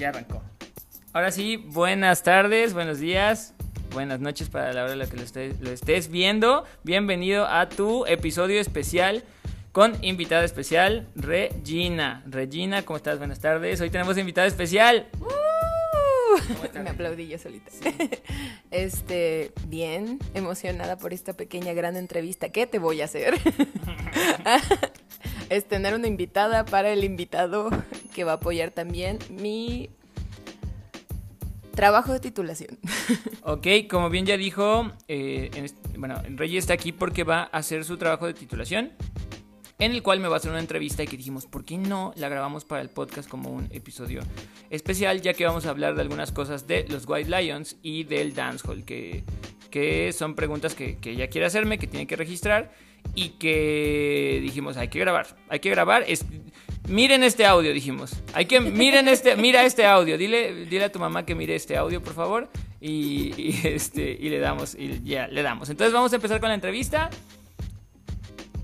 ya arrancó. Ahora sí, buenas tardes, buenos días, buenas noches para la hora en la que lo estés, lo estés viendo. Bienvenido a tu episodio especial con invitada especial, Regina. Regina, ¿cómo estás? Buenas tardes. Hoy tenemos invitada especial. Me aplaudí yo solita. Este, bien, emocionada por esta pequeña gran entrevista. ¿Qué te voy a hacer? es tener una invitada para el invitado que va a apoyar también mi trabajo de titulación. Ok, como bien ya dijo, eh, en bueno, Rey está aquí porque va a hacer su trabajo de titulación, en el cual me va a hacer una entrevista y que dijimos, ¿por qué no la grabamos para el podcast como un episodio especial? Ya que vamos a hablar de algunas cosas de los White Lions y del Dancehall, que, que son preguntas que, que ella quiere hacerme, que tiene que registrar y que dijimos, hay que grabar, hay que grabar. Es, miren este audio, dijimos. Hay que, miren este, mira este audio. Dile, dile a tu mamá que mire este audio, por favor. Y, y, este, y le damos, y ya, le damos. Entonces vamos a empezar con la entrevista.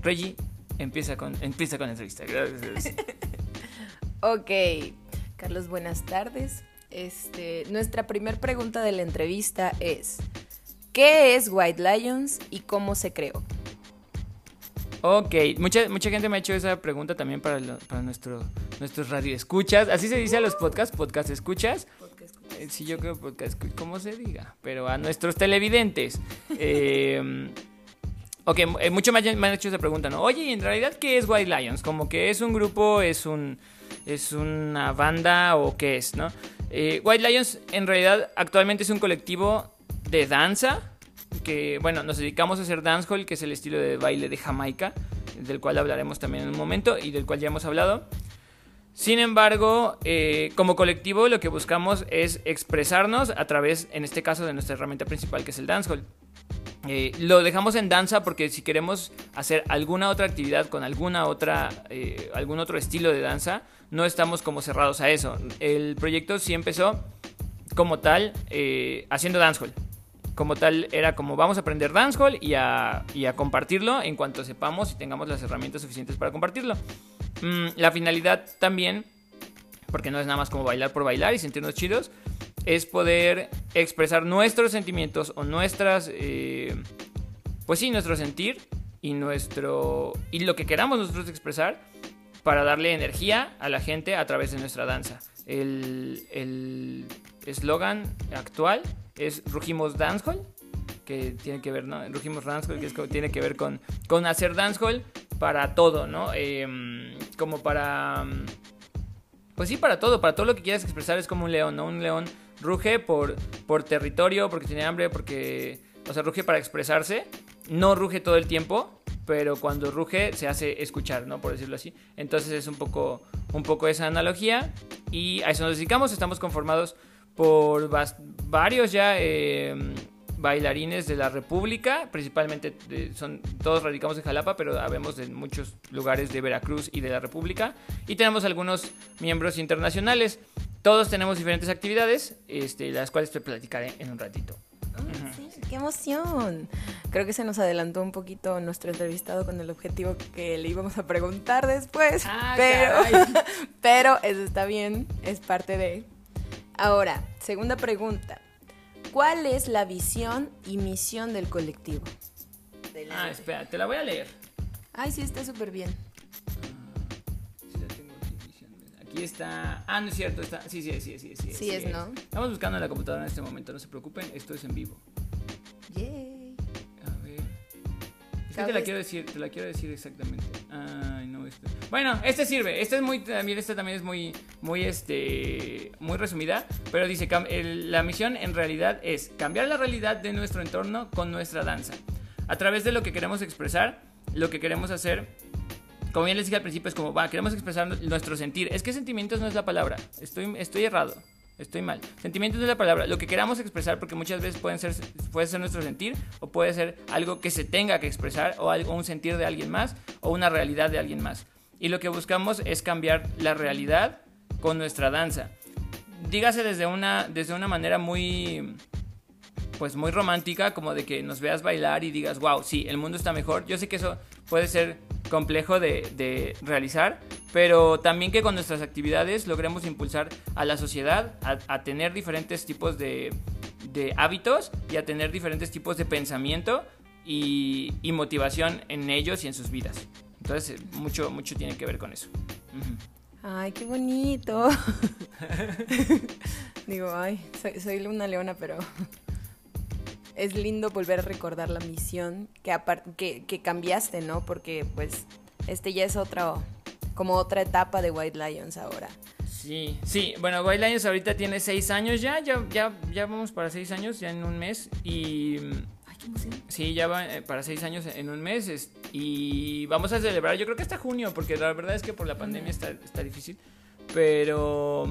Reggie, empieza con, empieza con la entrevista. Gracias. Ok, Carlos, buenas tardes. Este, nuestra primera pregunta de la entrevista es: ¿Qué es White Lions y cómo se creó? Ok, mucha, mucha gente me ha hecho esa pregunta también para, lo- para nuestro, nuestros radioescuchas. Así se dice a los podcasts, podcast escuchas. Eh, Sí, yo creo podcast, como se diga, pero a nuestros televidentes. Eh, ok, mucho me han, me han hecho esa pregunta, ¿no? Oye, ¿y en realidad qué es White Lions? ¿Como que es un grupo, es un es una banda o qué es, no? Eh, White Lions en realidad actualmente es un colectivo de danza que, bueno, nos dedicamos a hacer dancehall, que es el estilo de baile de Jamaica, del cual hablaremos también en un momento y del cual ya hemos hablado. Sin embargo, eh, como colectivo lo que buscamos es expresarnos a través, en este caso, de nuestra herramienta principal, que es el dancehall. Eh, lo dejamos en danza porque si queremos hacer alguna otra actividad con alguna otra, eh, algún otro estilo de danza, no estamos como cerrados a eso. El proyecto sí empezó como tal eh, haciendo dancehall. Como tal era como vamos a aprender dancehall y a, y a compartirlo en cuanto sepamos y tengamos las herramientas suficientes para compartirlo. Mm, la finalidad también, porque no es nada más como bailar por bailar y sentirnos chidos, es poder expresar nuestros sentimientos o nuestras, eh, pues sí, nuestro sentir y nuestro y lo que queramos nosotros expresar para darle energía a la gente a través de nuestra danza. El el eslogan actual es Rugimos Dancehall, que tiene que ver, ¿no? Rugimos Dancehall, que tiene que ver con, con hacer dancehall para todo, ¿no? Em, como para... Pues sí, para todo, para todo lo que quieras expresar es como un león, ¿no? Un león ruge por, por territorio, porque tiene hambre, porque... O sea, ruge para expresarse. No ruge todo el tiempo, pero cuando ruge se hace escuchar, ¿no? Por decirlo así. Entonces es un poco, un poco esa analogía. Y a eso nos dedicamos. Estamos conformados por varios ya eh, bailarines de la República. Principalmente de- son todos radicamos en Jalapa, pero habemos de muchos lugares de Veracruz y de la República. Y tenemos algunos miembros internacionales. Todos tenemos diferentes actividades, este, las cuales te platicaré en un ratito. Sí, ¡Qué emoción! Creo que se nos adelantó un poquito nuestro entrevistado con el objetivo que le íbamos a preguntar después. Ah, pero, pero eso está bien, es parte de. Ahora, segunda pregunta. ¿Cuál es la visión y misión del colectivo? Ah, espera, te la voy a leer. Ay, sí, está súper bien. Aquí está. Ah, no es cierto. Está... Sí, sí, sí, sí, sí. Sí es, ¿no? Estamos buscando en la computadora en este momento, no se preocupen. Esto es en vivo. Yay. A ver. Es que te la quiero decir, te la quiero decir exactamente. Ay, no, este. Bueno, este sirve. Este es muy también esta también es muy muy este muy resumida, pero dice el- la misión en realidad es cambiar la realidad de nuestro entorno con nuestra danza. A través de lo que queremos expresar, lo que queremos hacer como bien les dije al principio, es como, va, queremos expresar nuestro sentir. Es que sentimientos no es la palabra. Estoy, estoy errado. Estoy mal. Sentimientos no es la palabra. Lo que queramos expresar, porque muchas veces pueden ser, puede ser nuestro sentir, o puede ser algo que se tenga que expresar, o algo, un sentir de alguien más, o una realidad de alguien más. Y lo que buscamos es cambiar la realidad con nuestra danza. Dígase desde una, desde una manera muy, pues muy romántica, como de que nos veas bailar y digas, wow, sí, el mundo está mejor. Yo sé que eso puede ser complejo de, de realizar, pero también que con nuestras actividades logremos impulsar a la sociedad a, a tener diferentes tipos de, de hábitos y a tener diferentes tipos de pensamiento y, y motivación en ellos y en sus vidas. Entonces, mucho, mucho tiene que ver con eso. Ay, qué bonito. Digo, ay, soy, soy una leona, pero es lindo volver a recordar la misión que, que, que cambiaste, ¿no? Porque pues este ya es otra, como otra etapa de White Lions ahora. Sí, sí, bueno, White Lions ahorita tiene seis años ya, ya, ya, ya vamos para seis años, ya en un mes. Y Ay, qué emoción. sí, ya va eh, para seis años en un mes. es- y vamos a celebrar, yo creo que hasta junio, porque la verdad es que por la pandemia está, está difícil. Pero,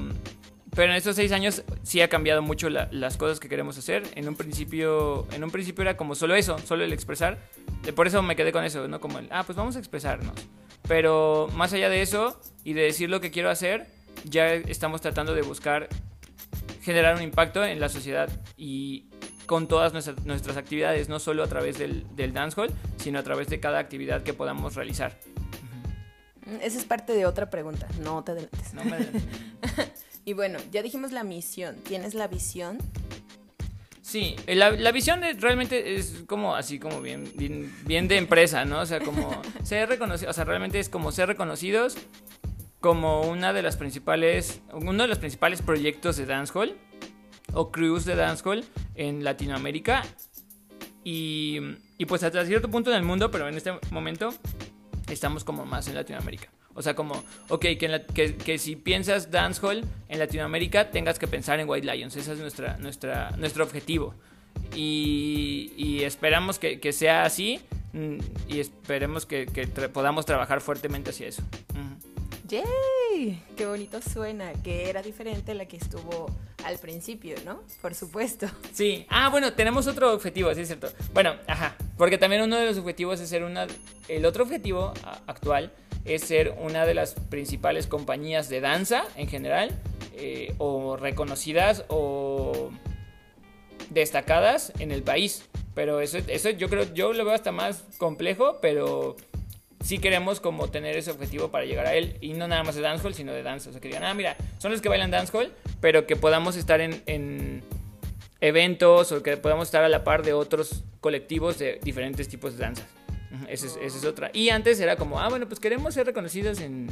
pero en estos seis años sí ha cambiado mucho la- las cosas que queremos hacer. En un principio, en un principio era como solo eso, solo el expresar. Por eso me quedé con eso, ¿no? Como el, ah, pues vamos a expresarnos. Pero más allá de eso y de decir lo que quiero hacer, ya estamos tratando de buscar generar un impacto en la sociedad y con todas nuestras, nuestras actividades, no solo a través del, del dancehall, sino a través de cada actividad que podamos realizar. Esa es parte de otra pregunta, no te adelantes. No me- Y bueno, ya dijimos la misión, ¿tienes la visión? Sí, la, la visión de- realmente es como así como bien, bien, bien de empresa, ¿no? O sea, como ser reconocidos, o sea, realmente es como ser reconocidos como una de las principales, uno de los principales proyectos de dancehall o crews de dancehall en Latinoamérica y, y pues hasta cierto punto en el mundo, pero en este momento estamos como más en Latinoamérica. O sea, como, ok, que, en la- que, si piensas dancehall en Latinoamérica, tengas que pensar en White Lions. Ese es nuestra, nuestra, nuestro objetivo. Y, esperamos que, sea así mm, y esperemos que, podamos trabajar fuertemente hacia eso. Ujú. ¡Yay! Qué bonito suena, que era diferente a la que estuvo al principio, ¿no? Por supuesto. Sí, ah, bueno, tenemos otro objetivo, sí es cierto. Bueno, ajá, porque también uno de los objetivos es ser una... El otro objetivo actual es ser una de las principales compañías de danza en general, eh, o reconocidas o destacadas en el país. Pero eso, eso yo creo, yo lo veo hasta más complejo, pero sí queremos como tener ese objetivo para llegar a él. Y no nada más de dancehall, sino de danza. O sea, que digan, ah, mira, son los que bailan dancehall, pero que podamos estar en, en eventos o que podamos estar a la par de otros colectivos de diferentes tipos de danzas. Esa es, esa es otra. Y antes era como, ah, bueno, pues queremos ser reconocidos en,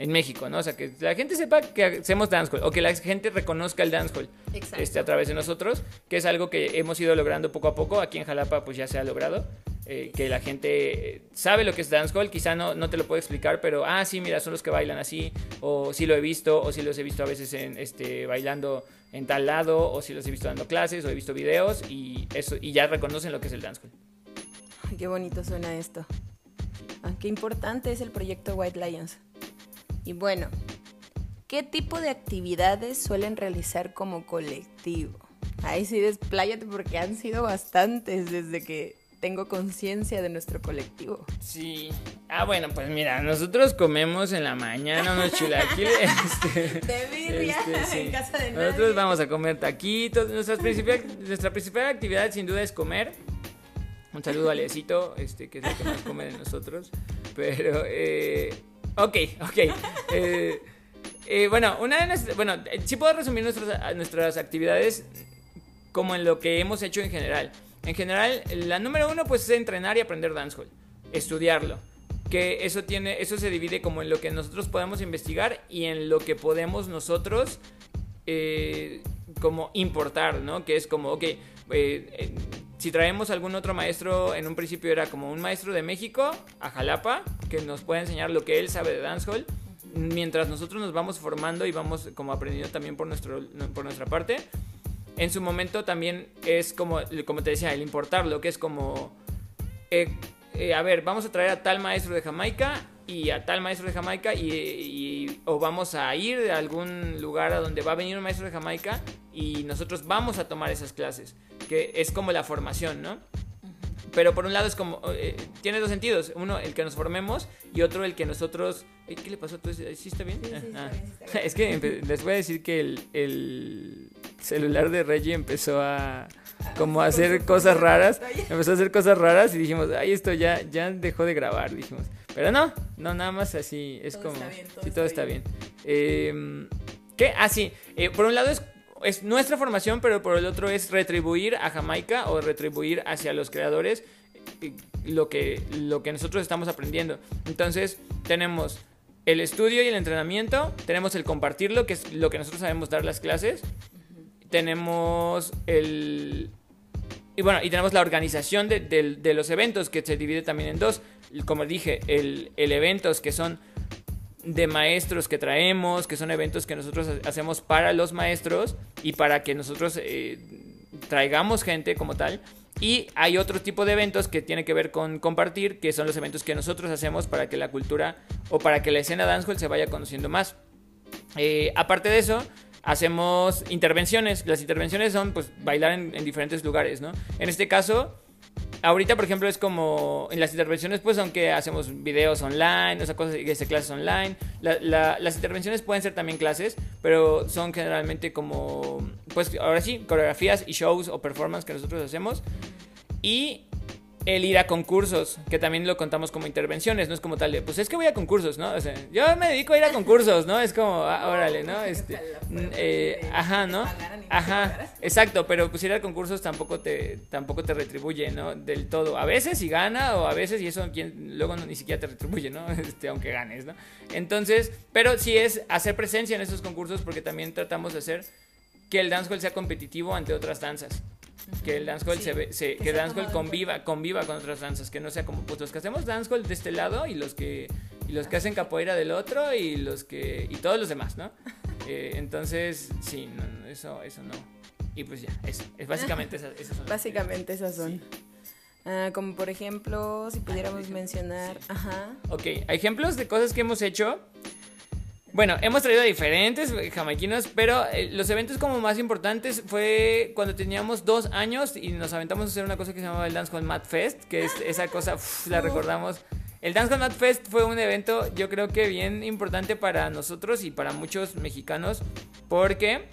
en México, ¿no? O sea, que la gente sepa que hacemos dancehall o que la gente reconozca el dancehall Exacto. este, a través de nosotros, que es algo que hemos ido logrando poco a poco. Aquí en Jalapa pues ya se ha logrado. eh, que la gente eh, sabe lo que es dancehall, quizá no, no te lo puedo explicar, pero ah, sí, mira, son los que bailan así, o sí lo he visto, o sí los he visto a veces en, este, bailando en tal lado, o sí los he visto dando clases, o he visto videos, y, eso, y ya reconocen lo que es el dancehall. Ay, qué bonito suena esto. Ah, qué importante es el proyecto White Lions. Y bueno, ¿qué tipo de actividades suelen realizar como colectivo? Ahí sí, despláyate porque han sido bastantes desde que tengo conciencia de nuestro colectivo. Sí. Ah, bueno, pues mira, nosotros comemos en la mañana unos chilaquiles. Este, De birria, este, en casa de Nosotros nadie. vamos a comer taquitos. Nuestra principal, nuestra principal actividad sin duda es comer. Un saludo a Leecito, este, que es el que más come de nosotros. Pero, eh, ok, ok. Eh, eh, bueno, una de nuestras, bueno, eh, sí puedo resumir nuestras, nuestras actividades como en lo que hemos hecho en general. En general, la número uno pues es entrenar y aprender dancehall, estudiarlo. Que eso tiene, eso se divide como en lo que nosotros podemos investigar y en lo que podemos nosotros eh, como importar, ¿no? Que es como, ok, si traemos algún otro maestro, en un principio era como un maestro de México a Jalapa, que nos puede enseñar lo que él sabe de dancehall, mientras nosotros nos vamos formando y vamos como aprendiendo también por, nuestro, por nuestra parte. En su momento también es como, como te decía, el importarlo, que es como, eh, eh, a ver, vamos a traer a tal maestro de Jamaica y a tal maestro de Jamaica y, y- o vamos a ir a algún lugar a donde va a venir un maestro de Jamaica y nosotros vamos a tomar esas clases, que es como la formación, ¿no? Pero por un lado es como, eh, tiene dos sentidos, uno el que nos formemos y otro el que nosotros... eh, ¿Qué le pasó? ¿Tú, ¿Sí está bien? Sí, sí, está Ah, bien, sí está bien. Es que les voy a decir que el, el celular de Reggie empezó a como a hacer cosas raras. Empezó a hacer cosas raras y dijimos, ay, esto ya, ya dejó de grabar, dijimos. Pero no, no, nada más así, es como... sí, todo está bien. Em, ¿Qué? Ah, sí, eh, por un lado es, es nuestra formación, pero por el otro es retribuir a Jamaica o retribuir hacia los creadores eh, lo que, lo que nosotros estamos aprendiendo. Entonces, tenemos el estudio y el entrenamiento, tenemos el compartirlo, que es lo que nosotros sabemos dar las clases, tenemos el... Y bueno, y tenemos la organización de, los eventos, que se divide también en dos. Como dije, el, el eventos que son de maestros que traemos, que son eventos que nosotros hacemos para los maestros y para que nosotros eh, traigamos gente como tal. Y hay otro tipo de eventos que tiene que ver con compartir, que son los eventos que nosotros hacemos para que la cultura o para que la escena dancehall se vaya conociendo más. Eh, aparte de eso, hacemos intervenciones. Las intervenciones son pues bailar en, en diferentes lugares, ¿no? En este caso, ahorita, por ejemplo, es como en las intervenciones, pues, aunque hacemos videos online, o sea, cosas, este, clases online. las intervenciones pueden ser también clases, pero son generalmente como, pues, ahora sí, coreografías y shows o performance que nosotros hacemos. Y el ir a concursos, que también lo contamos como intervenciones, no es como tal de, pues es que voy a concursos, ¿no? O sea, yo me dedico a ir a concursos, ¿no? Es como, ah, órale, ¿no? Este, mm, eh, ajá, ¿no? Ajá, exacto, pero pues ir a concursos tampoco te, tampoco te retribuye, ¿no? Del todo. A veces sí gana o a veces y eso quien, luego ni siquiera te retribuye, ¿no? Este, aunque ganes, ¿no? Entonces, pero sí es hacer presencia en esos concursos porque también tratamos de hacer que el dancehall sea competitivo ante otras danzas que el dancehall se, que, dancehall conviva conviva con otras danzas que no sea como pues los que hacemos dancehall de este lado y los que y los que hacen capoeira del otro y los que y todos los demás no eh, entonces sí eso eso no. Y pues ya eso es básicamente esas, son básicamente esas son. Ah, como por ejemplo si pudiéramos mencionar ajá. Ok ejemplos de cosas que hemos hecho bueno, hemos traído a diferentes jamaiquinos, pero eh, los eventos como más importantes fue cuando teníamos dos años y nos aventamos a hacer una cosa que se llamaba el Dance con Mad Fest, que es esa cosa, la recordamos. El Dance con Mad Fest fue un evento yo creo que bien importante para nosotros y para muchos mexicanos, porque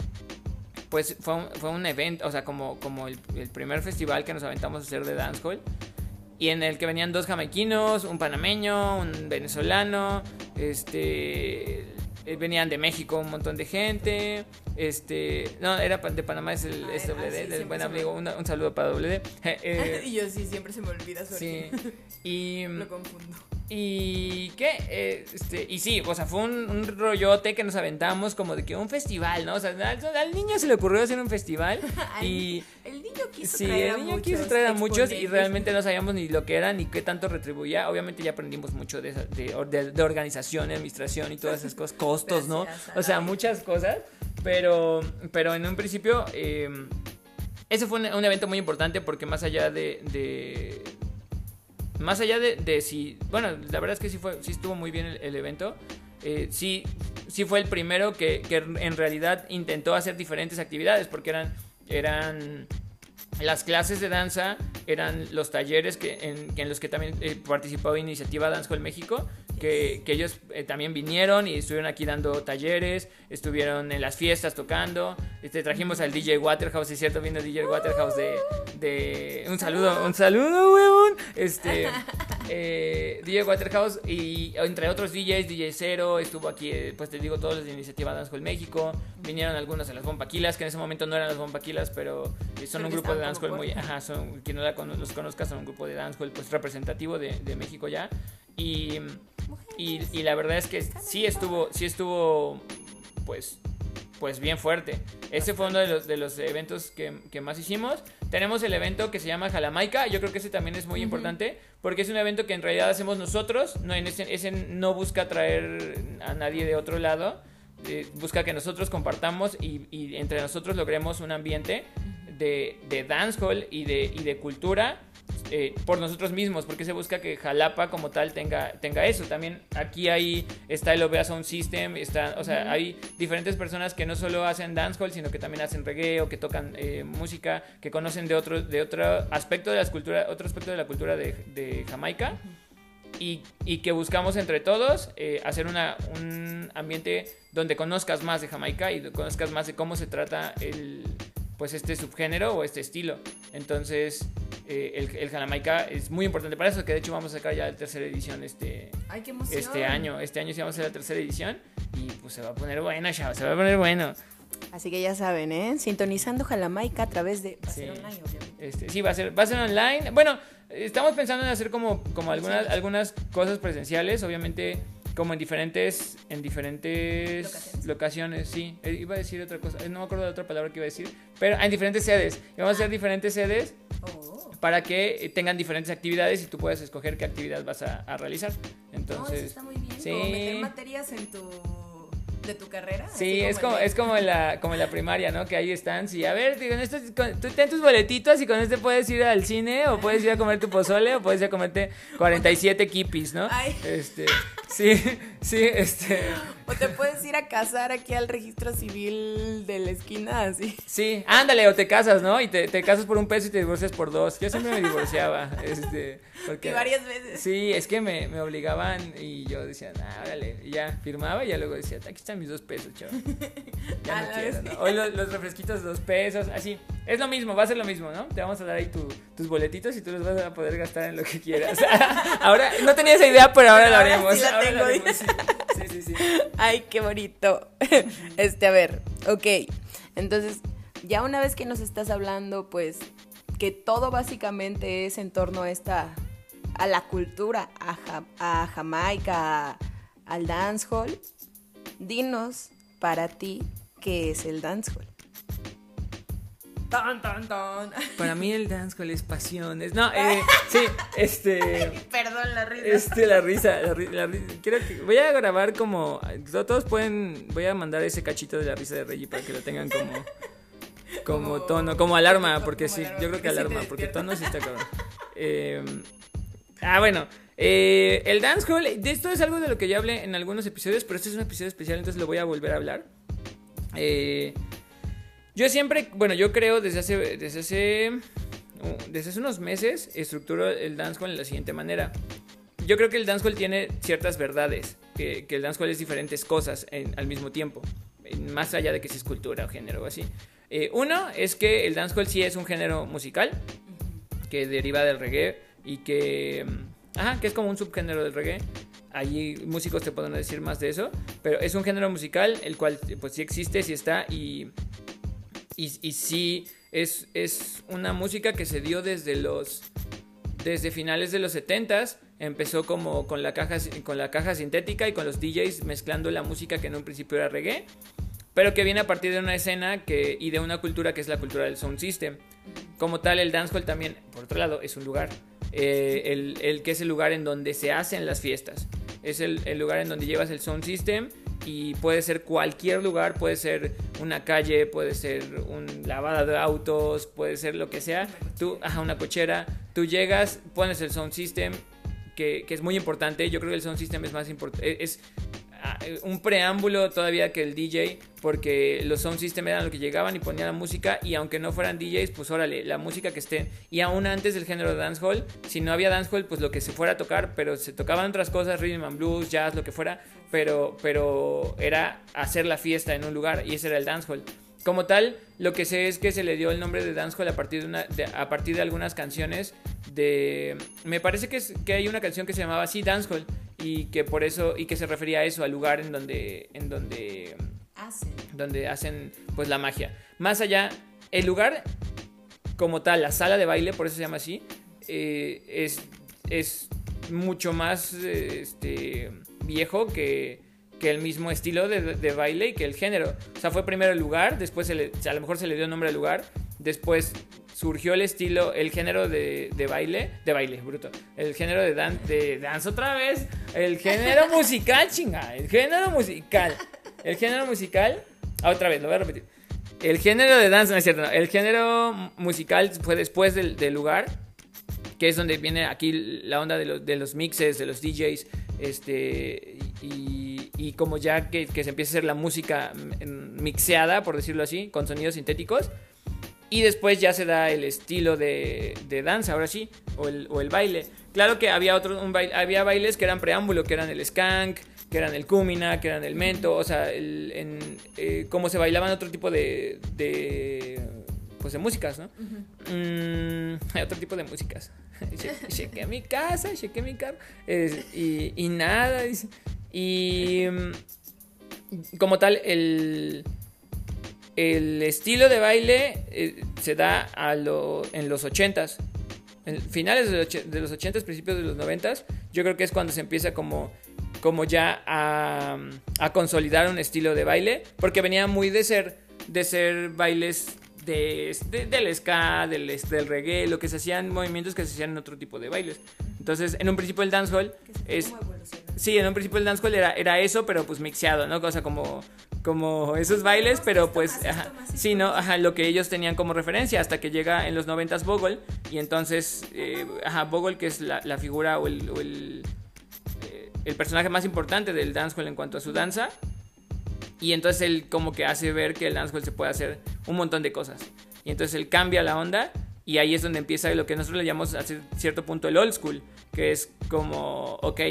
pues fue un, fue un evento, o sea, como, como el, el, primer festival que nos aventamos a hacer de dancehall. Y en el que venían dos jamaiquinos, un panameño, un venezolano, este venían de México un montón de gente. Este, no, era de Panamá, es el ah, WD, del buen amigo. Un, saludo para WD. Eh, y yo sí, siempre se me olvida su Sí. Y. Lo confundo. Y qué, eh, este, y sí, o sea, fue un, rollote que nos aventamos como de que un festival, ¿no? O sea, al, niño se le ocurrió hacer un festival y... el niño quiso sí, traer el niño quiso traer a muchos y realmente no sabíamos ni lo que era ni qué tanto retribuía. Obviamente ya aprendimos mucho de, de, de, organización, administración y todas esas cosas, costos, ¿no? O sea, muchas cosas, pero, pero en un principio... Eh, ese fue un, evento muy importante porque más allá de, más allá de, si, bueno, la verdad es que sí, fue, sí estuvo muy bien el, evento. Eh, sí, sí fue el primero que, que, en realidad intentó hacer diferentes actividades porque eran, eran las clases de danza, eran los talleres que, en, los que también eh, participó Iniciativa Dancehall México que, ellos eh, también vinieron y estuvieron aquí dando talleres, estuvieron en las fiestas tocando. Este, trajimos al DJ Waterhouse, es cierto, vino DJ Waterhouse de, Un saludo, un saludo, weón. Este, eh, DJ Waterhouse y entre otros DJs, DJ Cero, estuvo aquí, eh, pues te digo, todos los de Iniciativa Dancehall México. Vinieron algunos de las Bombaquilas, que en ese momento no eran las Bombaquilas, pero son un grupo de dancehall muy... Ajá, son, quien no los conozca, son un grupo de dancehall pues representativo de, de México ya. Y y, la verdad es que sí estuvo, sí estuvo, pues, pues bien fuerte. Ese fue uno de los, de los eventos que, más hicimos. Tenemos el evento que se llama Jalamaika. Yo creo que ese también es muy importante porque es un evento que en realidad hacemos nosotros. No, en ese, no busca traer a nadie de otro lado. Eh, busca que nosotros compartamos y, entre nosotros logremos un ambiente de, de dancehall y de, y de cultura eh, por nosotros mismos, porque se busca que Jalapa como tal tenga, tenga eso. También aquí hay, está el Ovea Sound System, está, o sea, hay diferentes personas que no solo hacen dancehall, sino que también hacen reggae o que tocan eh, música, que conocen de otro, de otro aspecto de la cultura, otro aspecto de la cultura de, Jamaica. Y, y, que buscamos entre todos eh, hacer una, un ambiente donde conozcas más de Jamaica y conozcas más de cómo se trata el, pues este subgénero o este estilo. Entonces, eh, el, el Jamaica es muy importante para eso, que de hecho vamos a sacar ya la tercera edición este, Ay, qué emoción. este año. Este año sí vamos a hacer la tercera edición y pues se va a poner bueno, chavo, se va a poner bueno. Así que ya saben, ¿eh? Sintonizando Jalamaica a través de... Va a Sí. ser online, obviamente. Este, sí, va a ser, va a ser online. Bueno, estamos pensando en hacer como, como algunas, algunas cosas presenciales, obviamente como en diferentes, en diferentes Locaciones. locaciones, sí. Eh, Iba a decir otra cosa, eh, no me acuerdo de otra palabra que iba a decir, pero en diferentes sedes. Y vamos a hacer diferentes sedes Oh. para que eh, tengan diferentes actividades y tú puedas escoger qué actividad vas a, a realizar. No, eso Entonces, está muy bien. sí. Como meter materias en tu... de tu carrera. Sí, es como, el- es como en la, como en la primaria, ¿no? Que ahí están, sí, a ver, digo, en esto, con- tú ten tus boletitos y con este puedes ir al cine o puedes ir a comer tu pozole o puedes ir a comerte 47 kipis, ¿no? Ay. Este, sí, sí, este, O te puedes ir a casar aquí al registro civil de la esquina, así. sí, ándale, o te casas, ¿no? Y te, te casas por un peso y te divorcias por dos. Yo siempre me divorciaba, este, porque... Y varias veces. Sí, es que me, me obligaban y yo decía, nah, órale, y ya firmaba y ya luego decía, aquí mis dos pesos, chaval. Ya no quiero, sí. Hoy los, los refresquitos dos pesos, así. Es lo mismo, va a ser lo mismo, ¿no? Te vamos a dar ahí tu- tus boletitos y tú los vas a poder gastar en lo que quieras. ahora, no tenía esa idea, pero ahora Pero lo ahora haremos. sí la ahora lo haremos, sí, sí, sí, sí. Ay, qué bonito. Este, a ver, ok. Entonces, ya una vez que nos estás hablando, pues, que todo básicamente es en torno a esta, a la cultura, a, Ja- a Jamaica, a- al dancehall, dinos para ti qué es el dancehall. Ton, ton, ton. Para mí el dancehall es pasiones. No, eh, sí, este... Perdón la risa. Este, la risa, la, que, voy a grabar como, to- todos pueden, voy a mandar ese cachito de la risa de Reggie para que lo tengan como, como Como- tono, como alarma, como porque sí, alarma, yo creo que alarma, porque tono sí está cabrón. Eh, ah, bueno, eh, el dancehall, de esto es algo de lo que ya hablé en algunos episodios, pero este es un episodio especial, entonces lo voy a volver a hablar. Eh, yo siempre, bueno, yo creo desde hace, desde hace, uh, desde hace unos meses, estructuro el dancehall de la siguiente manera. Yo creo que el dancehall tiene ciertas verdades, que, que el dancehall es diferentes cosas en- al mismo tiempo, más allá de que si es cultura o género o así. Eh, uno es que el dancehall sí es un género musical, que deriva del reggae y que, mm, ajá, que es como un subgénero del reggae. Allí músicos te podrán decir más de eso, pero es un género musical el cual pues sí existe, sí está y, y, sí es, es una música que se dio desde los desde finales de los 70s empezó como con la caja con la caja sintética y con los DJs mezclando la música que en un principio era reggae, pero que viene a partir de una escena que y de una cultura que es la cultura del sound system. Como tal, el dancehall también, por otro lado, es un lugar. Eh, el, que es el lugar en donde se hacen las fiestas. Es el, lugar en donde llevas el sound system y puede ser cualquier lugar, puede ser una calle, puede ser un lavada de autos, puede ser lo que sea. Tú, ajá, una cochera. Tú llegas, pones el sound system, que, es muy importante. Yo creo que el sound system es más importante. Es un preámbulo todavía que el DJ, porque los sound system eran lo que llegaban y ponían la música, y aunque no fueran DJs, pues órale, la música que esté. Y aún antes del género de dancehall, si no había dancehall, pues lo que se fuera a tocar, pero se tocaban otras cosas, rhythm and blues, jazz, lo que fuera, pero, pero era hacer la fiesta en un lugar, y ese era el dancehall. Como tal, lo que sé es que se le dio el nombre de dancehall a partir de, una, de- a partir de algunas canciones de... Me parece que, es- que hay una canción que se llamaba así, dancehall, y que por eso, y que se refería a eso, al lugar en donde, en donde, Hacen. donde hacen pues la magia. Más allá, el lugar como tal, la sala de baile, por eso se llama así, eh, es, es mucho más este, viejo que, que el mismo estilo de, de baile y que el género. O sea, fue primero el lugar, después se le- a lo mejor se le dio nombre al lugar, después surgió el estilo, el género de, de baile, de baile, bruto, el género de, dan, de dance otra vez, el género musical, chinga, el género musical, el género musical, ah, otra vez, lo voy a repetir. El género de danza, no es cierto, no. El género musical fue después del, del lugar, que es donde viene aquí la onda de los, de los mixes, de los DJs, este, y, y como ya que, que se empieza a hacer la música mixeada, por decirlo así, con sonidos sintéticos. Y después ya se da el estilo de, de danza, ahora sí, o el, o el baile. Claro que había otros, un baile, había bailes que eran preámbulo, que eran el skank, que eran el kumina, que eran el mento, o sea, el, en, eh, como se bailaban otro tipo de, de, tipos de músicas, ¿no? Mm, hay otro tipo de músicas. chequé mi casa, chequé mi carro. y, y, nada. Y mm, como tal, el, el estilo de baile eh, se da a lo, en los ochentas. En finales de los ochentas, principios de los noventas. Yo creo que es cuando se empieza como como ya a, a, consolidar un estilo de baile, porque venía muy de ser, de ser bailes de, del ska, del, del reggae, lo que se hacían, movimientos que se hacían en otro tipo de bailes. Entonces, en un principio el dancehall es... Sí, en un principio el dancehall era, era eso, pero pues mixeado, ¿no? O sea, como, como esos bailes, pero pues... Ajá, sí, ¿no? Ajá, lo que ellos tenían como referencia hasta que llega en los noventas Bogle y entonces, eh, ajá, Bogle, que es la, la figura o el, o el, eh, el personaje más importante del dancehall en cuanto a su danza, y entonces él como que hace ver que el dancehall se puede hacer un montón de cosas. Y entonces él cambia la onda y ahí es donde empieza lo que nosotros le llamamos a cierto punto el old school, que es como, ok,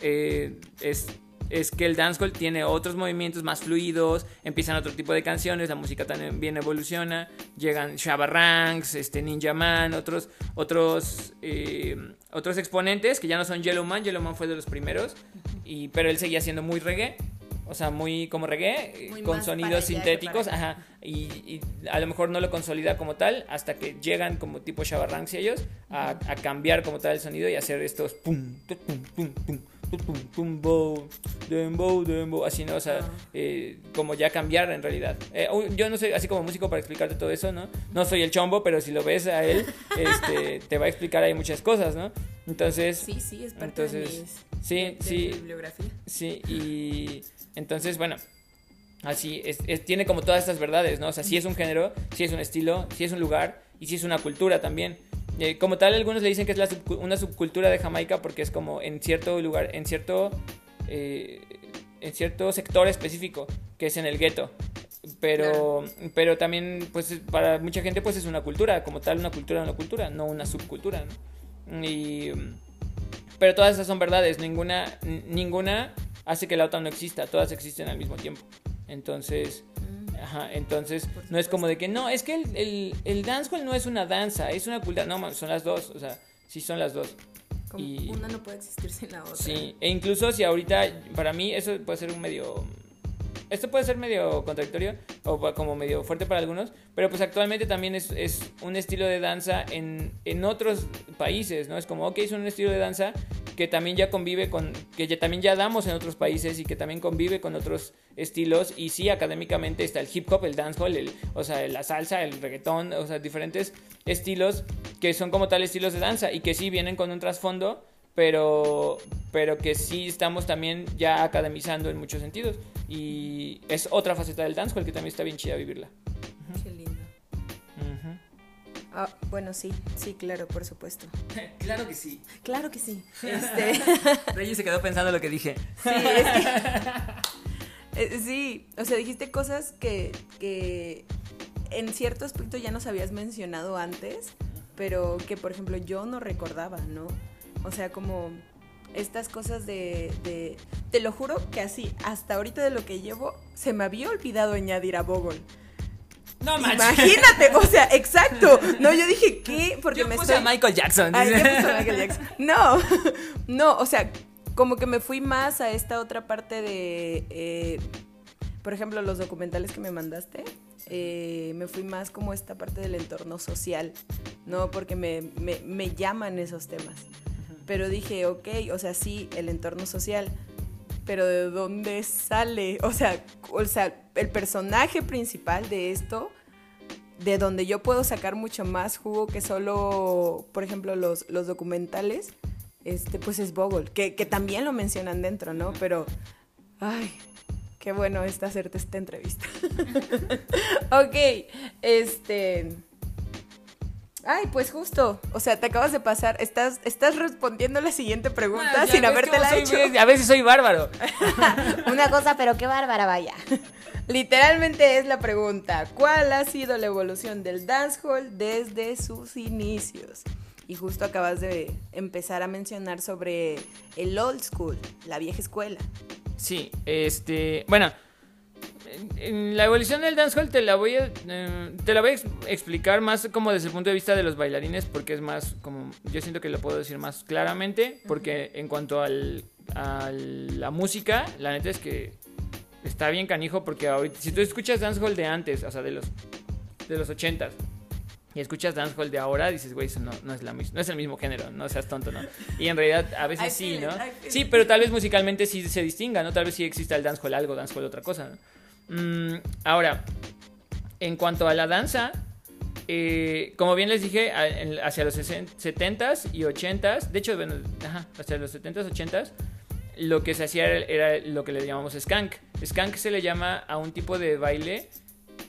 eh, es, es, que el dancehall tiene otros movimientos más fluidos, empiezan otro tipo de canciones, la música también evoluciona, llegan Shabba Ranks, este Ninja Man, otros, otros, eh, otros exponentes que ya no son Yellow Man, Yellow Man fue de los primeros, y, pero él seguía siendo muy reggae o sea, muy como reggae, con sonidos sintéticos, ajá, y, a lo mejor no lo consolida como tal hasta que llegan como tipo Shabarranks y ellos a, a, cambiar como tal el sonido y hacer estos pum, pum, pum, pum, pum, pum, pum, bow, dembow, dembow, así, ¿no? O sea, eh, como ya cambiar en realidad. Eh, yo no soy así como músico para explicarte todo eso, ¿no? No soy el chombo, pero si lo ves a él, este, te va a explicar ahí muchas cosas, ¿no? Entonces... Sí, sí, es parte entonces, de, mis, sí, de, de sí, bibliografía. Sí, y... Entonces, bueno, así es, tiene como todas estas verdades, ¿no? O sea, sí es un género, sí es un estilo, sí es un lugar y sí es una cultura también. Eh, como tal, algunos le dicen que es la una subcultura de Jamaica porque es como en cierto lugar, en cierto, eh, en cierto sector específico, que es en el gueto. Pero, pero también, pues, para mucha gente, pues es una cultura, como tal, una cultura, una cultura, no una subcultura, ¿no? Y, pero todas esas son verdades, ninguna, ninguna hace que la otra no exista, todas existen al mismo tiempo. Entonces, mm. ajá, entonces no es como de que no, es que el, el, el dancehall no es una danza, es una cultura, no, son las dos, o sea, sí son las dos. y, una no puede existir sin la otra. Sí, e incluso si ahorita, para mí eso puede ser un medio esto puede ser medio contradictorio o como medio fuerte para algunos, pero pues actualmente también es, es un estilo de danza en, en, otros países, ¿no? Es como, ok, es un estilo de danza que también ya convive con, que ya, también ya damos en otros países y que también convive con otros estilos y sí, académicamente está el hip hop, el dancehall, el, o sea, la salsa, el reggaetón, o sea, diferentes estilos que son como tal estilos de danza y que sí vienen con un trasfondo pero, pero que sí estamos también ya academizando en muchos sentidos. Y es otra faceta del dancehall que también está bien chida vivirla. Qué lindo. Ah, bueno, sí, sí, claro, por supuesto. claro que sí. Claro que sí. Este... Reyes se quedó pensando lo que dije. Sí, es que... Eh, sí, o sea, dijiste cosas que, que en cierto aspecto ya nos habías mencionado antes, pero que, por ejemplo, yo no recordaba, ¿no? O sea, como estas cosas de, Te lo juro que así, hasta ahorita de lo que llevo, se me había olvidado añadir a Bogle. No manches. Imagínate, o sea, exacto. No, yo dije, ¿qué? Porque yo me puse a Michael Jackson. Ay, yo puse a Michael Jackson. No, no, o sea, como que me fui más a esta otra parte de... Eh, por ejemplo, los documentales que me mandaste, eh, me fui más como esta parte del entorno social, ¿no? Porque me, me, me llaman esos temas. Pero dije, ok, o sea, sí, el entorno social, pero ¿de dónde sale? O sea, o sea, el personaje principal de esto, de donde yo puedo sacar mucho más jugo que solo, por ejemplo, los, los documentales, este, pues es Bogle, que, que también lo mencionan dentro, ¿no? Pero, ay, qué bueno está hacerte esta entrevista. ok, este... Ay, pues justo. O sea, te acabas de pasar. Estás, estás respondiendo la siguiente pregunta sin habértela hecho. a veces soy bárbaro. Una cosa, pero qué bárbara, vaya. Literalmente es la pregunta. ¿Cuál ha sido la evolución del dancehall desde sus inicios? Y justo acabas de empezar a mencionar sobre el old school, la vieja escuela. Sí, este. Bueno la evolución del dancehall te la voy a eh, te la voy a explicar más como desde el punto de vista de los bailarines porque es más como yo siento que lo puedo decir más claramente porque en cuanto al, a la música la neta es que está bien canijo porque ahorita si tú escuchas dancehall de antes o sea de los de los ochentas y escuchas dancehall de ahora, dices, güey, eso no, no, es la no es el mismo género, no seas tonto, ¿no? Y en realidad a veces sí, ¿no? Sí, pero tal vez musicalmente sí se distinga, ¿no? Tal vez sí exista el dancehall algo, dancehall otra cosa, ¿no? Mm, ahora, en cuanto a la danza, eh, como bien les dije, hacia los 70s y 80s, de hecho, hacia los 70s, 80s, lo que se hacía era lo que le llamamos skank. Skank se le llama a un tipo de baile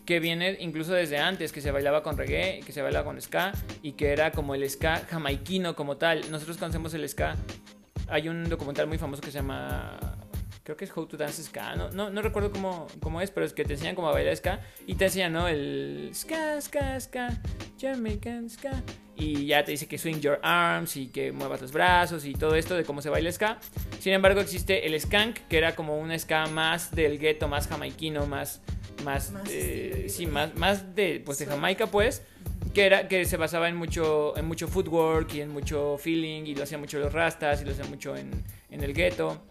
que viene incluso desde antes, que se bailaba con reggae, que se bailaba con ska y que era como el ska jamaiquino como tal. Nosotros conocemos el ska. Hay un documental muy famoso que se llama creo que es How to Dance Ska, no, no, no recuerdo cómo, cómo, es, pero es que te enseñan cómo bailar ska y te enseñan, ¿no? El ska, ska, ska, Jamaican ska. Y ya te dice que swing your arms y que muevas los brazos y todo esto de cómo se baila ska. Sin embargo, existe el skank, que era como un ska más del gueto, más jamaiquino, más más, eh, sí, más, más de, pues, de Jamaica, pues, que, era, que se basaba en mucho, en mucho footwork y en mucho feeling, y lo hacía mucho los rastas, y lo hacía mucho en, en el gueto.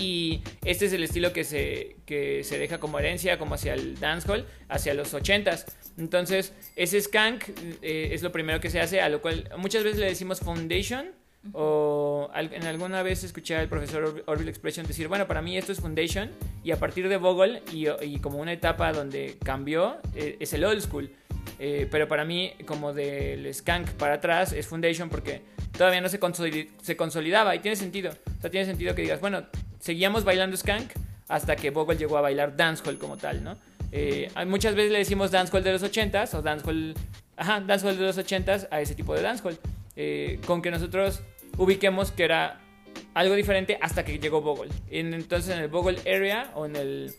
Y este es el estilo que se, que se deja como herencia, como hacia el dancehall, hacia los 80s. Entonces, ese skank eh, es lo primero que se hace, a lo cual muchas veces le decimos foundation, o en alguna vez escuché al profesor Orville Expression decir, bueno, para mí esto es Foundation y a partir de Vogel y, como una etapa donde cambió eh, es el old school. Eh, pero para mí como del skank para atrás es Foundation porque todavía no se, se consolidaba y tiene sentido. O sea, tiene sentido que digas, bueno, seguíamos bailando skank hasta que Vogel llegó a bailar dancehall como tal, ¿no? Eh, muchas veces le decimos dancehall de los 80s o dancehall, ajá, dancehall de los 80s a ese tipo de dancehall. Eh, con que nosotros ubiquemos que era algo diferente hasta que llegó Bogle. Entonces en el Bogle Area o en el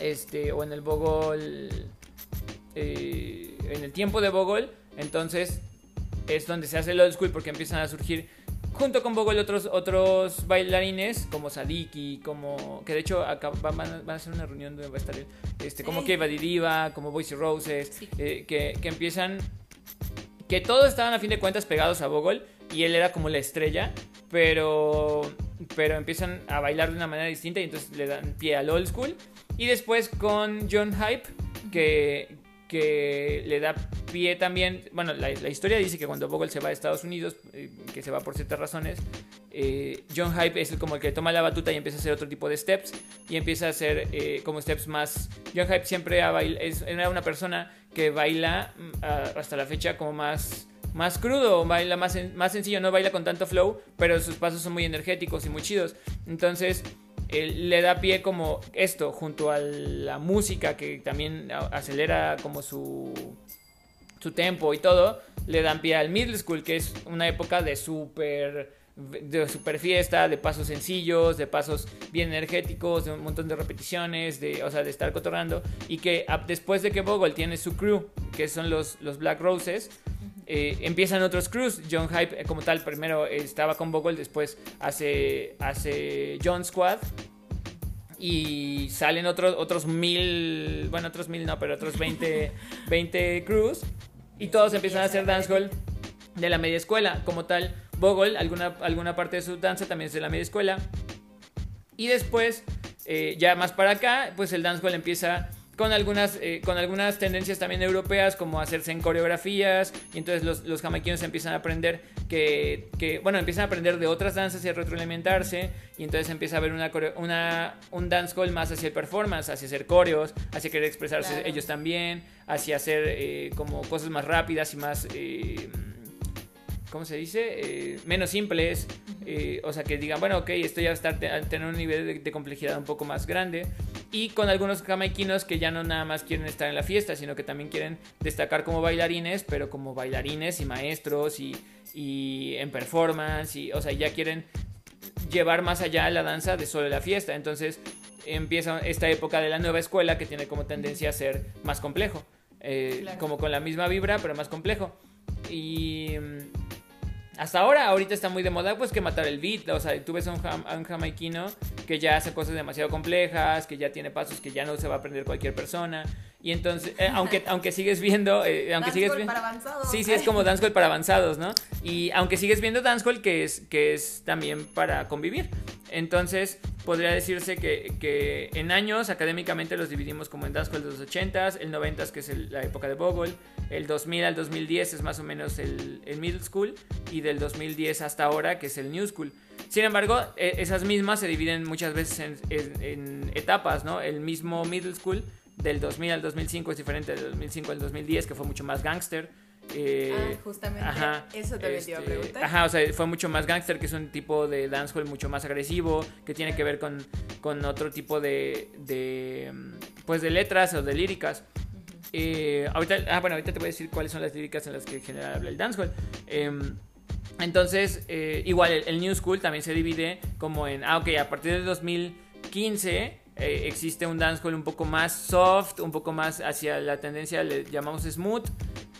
este o en el Bogle eh, en el tiempo de Bogle, entonces es donde se hace el old school porque empiezan a surgir junto con Bogle otros otros bailarines como Sadiki, como que de hecho acá van, a hacer una reunión donde va a estar este como Keva Diva, como Boise Roses, eh, que, que empiezan que todos estaban a fin de cuentas pegados a Bogle y él era como la estrella, pero, pero empiezan a bailar de una manera distinta y entonces le dan pie al old school. Y después con John Hype, que, que le da pie también, bueno, la, historia dice que cuando Bogle se va a Estados Unidos, eh, que se va por ciertas razones, eh, John Hype es como el que toma la batuta y empieza a hacer otro tipo de steps y empieza a hacer eh, como steps más... John Hype siempre ha es, era una persona que baila mm, hasta la fecha como más más crudo, baila más, más sencillo, no baila con tanto flow, pero sus pasos son muy energéticos y muy chidos. Entonces, le da pie como esto, junto a la música que también acelera como su, su tempo y todo, le dan pie al middle school, que es una época de de super fiesta, de pasos sencillos, de pasos bien energéticos, de un montón de repeticiones, de, o sea, de estar cotorrando. Y que después de que Bogle tiene su crew, que son los, los Black Roses, eh, empiezan otros crews. John Hype, eh, como tal, primero estaba con Bogle, después hace, hace John Squad. Y salen otros, otros mil, bueno, otros mil no, pero otros 20, 20 crews. Y todos empiezan a hacer dancehall de la media escuela. Como tal, Bogle, alguna, alguna parte de su danza también es de la media escuela. Y después, eh, ya más para acá, pues el dancehall empieza con algunas, eh, con algunas tendencias también europeas, como hacerse en coreografías, y entonces los, los jamaiquinos empiezan a aprender que, que, bueno, empiezan a aprender de otras danzas y a retroalimentarse, y entonces empieza a haber una, una, un dancehall más hacia el performance, hacia hacer coreos, hacia querer expresarse ellos también, hacia hacer eh, como cosas más rápidas y más... Eh, ¿cómo se dice? Eh, menos simples. Eh, o sea, que digan, bueno, ok, esto ya está a tener un nivel de, complejidad un poco más grande. Y con algunos jamaiquinos que ya no nada más quieren estar en la fiesta, sino que también quieren destacar como bailarines, pero como bailarines y maestros y, y en performance. Y, o sea, ya quieren llevar más allá la danza de solo la fiesta. Entonces empieza esta época de la nueva escuela que tiene como tendencia a ser más complejo. Eh, como con la misma vibra, pero más complejo. Y hasta ahora, ahorita está muy de moda, pues que matar el beat. O sea, tú ves a un, jam- jamaiquino que ya hace cosas demasiado complejas, que ya tiene pasos que ya no se va a aprender cualquier persona. Y entonces, eh, aunque, aunque sigues viendo, eh, aunque sigues Dancehall viendo. para avanzados. Sí, sí, es como dancehall para avanzados, ¿no? Y aunque sigues viendo dancehall, que es, que es también para convivir. Entonces, podría decirse que, que en años académicamente los dividimos como en dancehall de los 80s, el 90s que es el- la época de Bogle, el 2000 al 2010 es más o menos el, el middle school y del 2010 hasta ahora que es el new school. Sin embargo, e- esas mismas se dividen muchas veces en, en- en etapas, ¿no? El mismo middle school del 2000 al 2005 es diferente del 2005 al 2010 que fue mucho más gangster. eh, Ah, justamente. Eso también te iba a este, preguntar. Ajá, o sea, fue mucho más gangster, que es un tipo de dancehall mucho más agresivo, que tiene que ver con, con otro tipo de, de, pues de letras o de líricas. Eh, ahorita, ah, bueno, ahorita te voy a decir cuáles son las líricas en las que en general habla el dancehall. Em, entonces, eh, igual el, el New School también se divide como en, ah, ok, a partir del 2015 eh, existe un dancehall un poco más soft, un poco más hacia la tendencia, le llamamos smooth,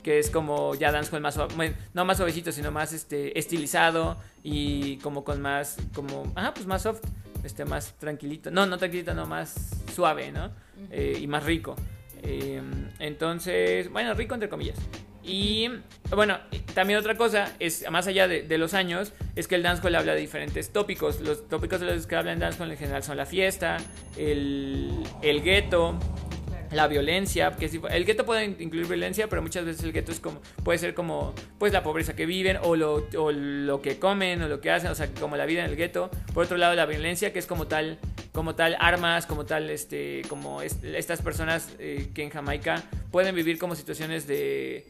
que es como ya dancehall más suave, bueno, no más suavecito, sino más este, estilizado y como con más, como, ajá, pues más soft, este, más tranquilito, no, no tranquilito, no, más suave, ¿no? Eh, y más rico. Eh, entonces, bueno, rico entre comillas. Y bueno, también otra cosa es, más allá de, de los años, es que el dancehall habla de diferentes tópicos. Los tópicos de los que habla el dancehall en general son la fiesta, el, el gueto, la violencia, que sí, el gueto puede incluir violencia, pero muchas veces el gueto es como, puede ser como, pues la pobreza que viven, o lo, o lo que comen, o lo que hacen, o sea, como la vida en el gueto. Por otro lado, la violencia, que es como tal, como tal armas, como tal, este, como est- estas personas eh, que en Jamaica pueden vivir como situaciones de,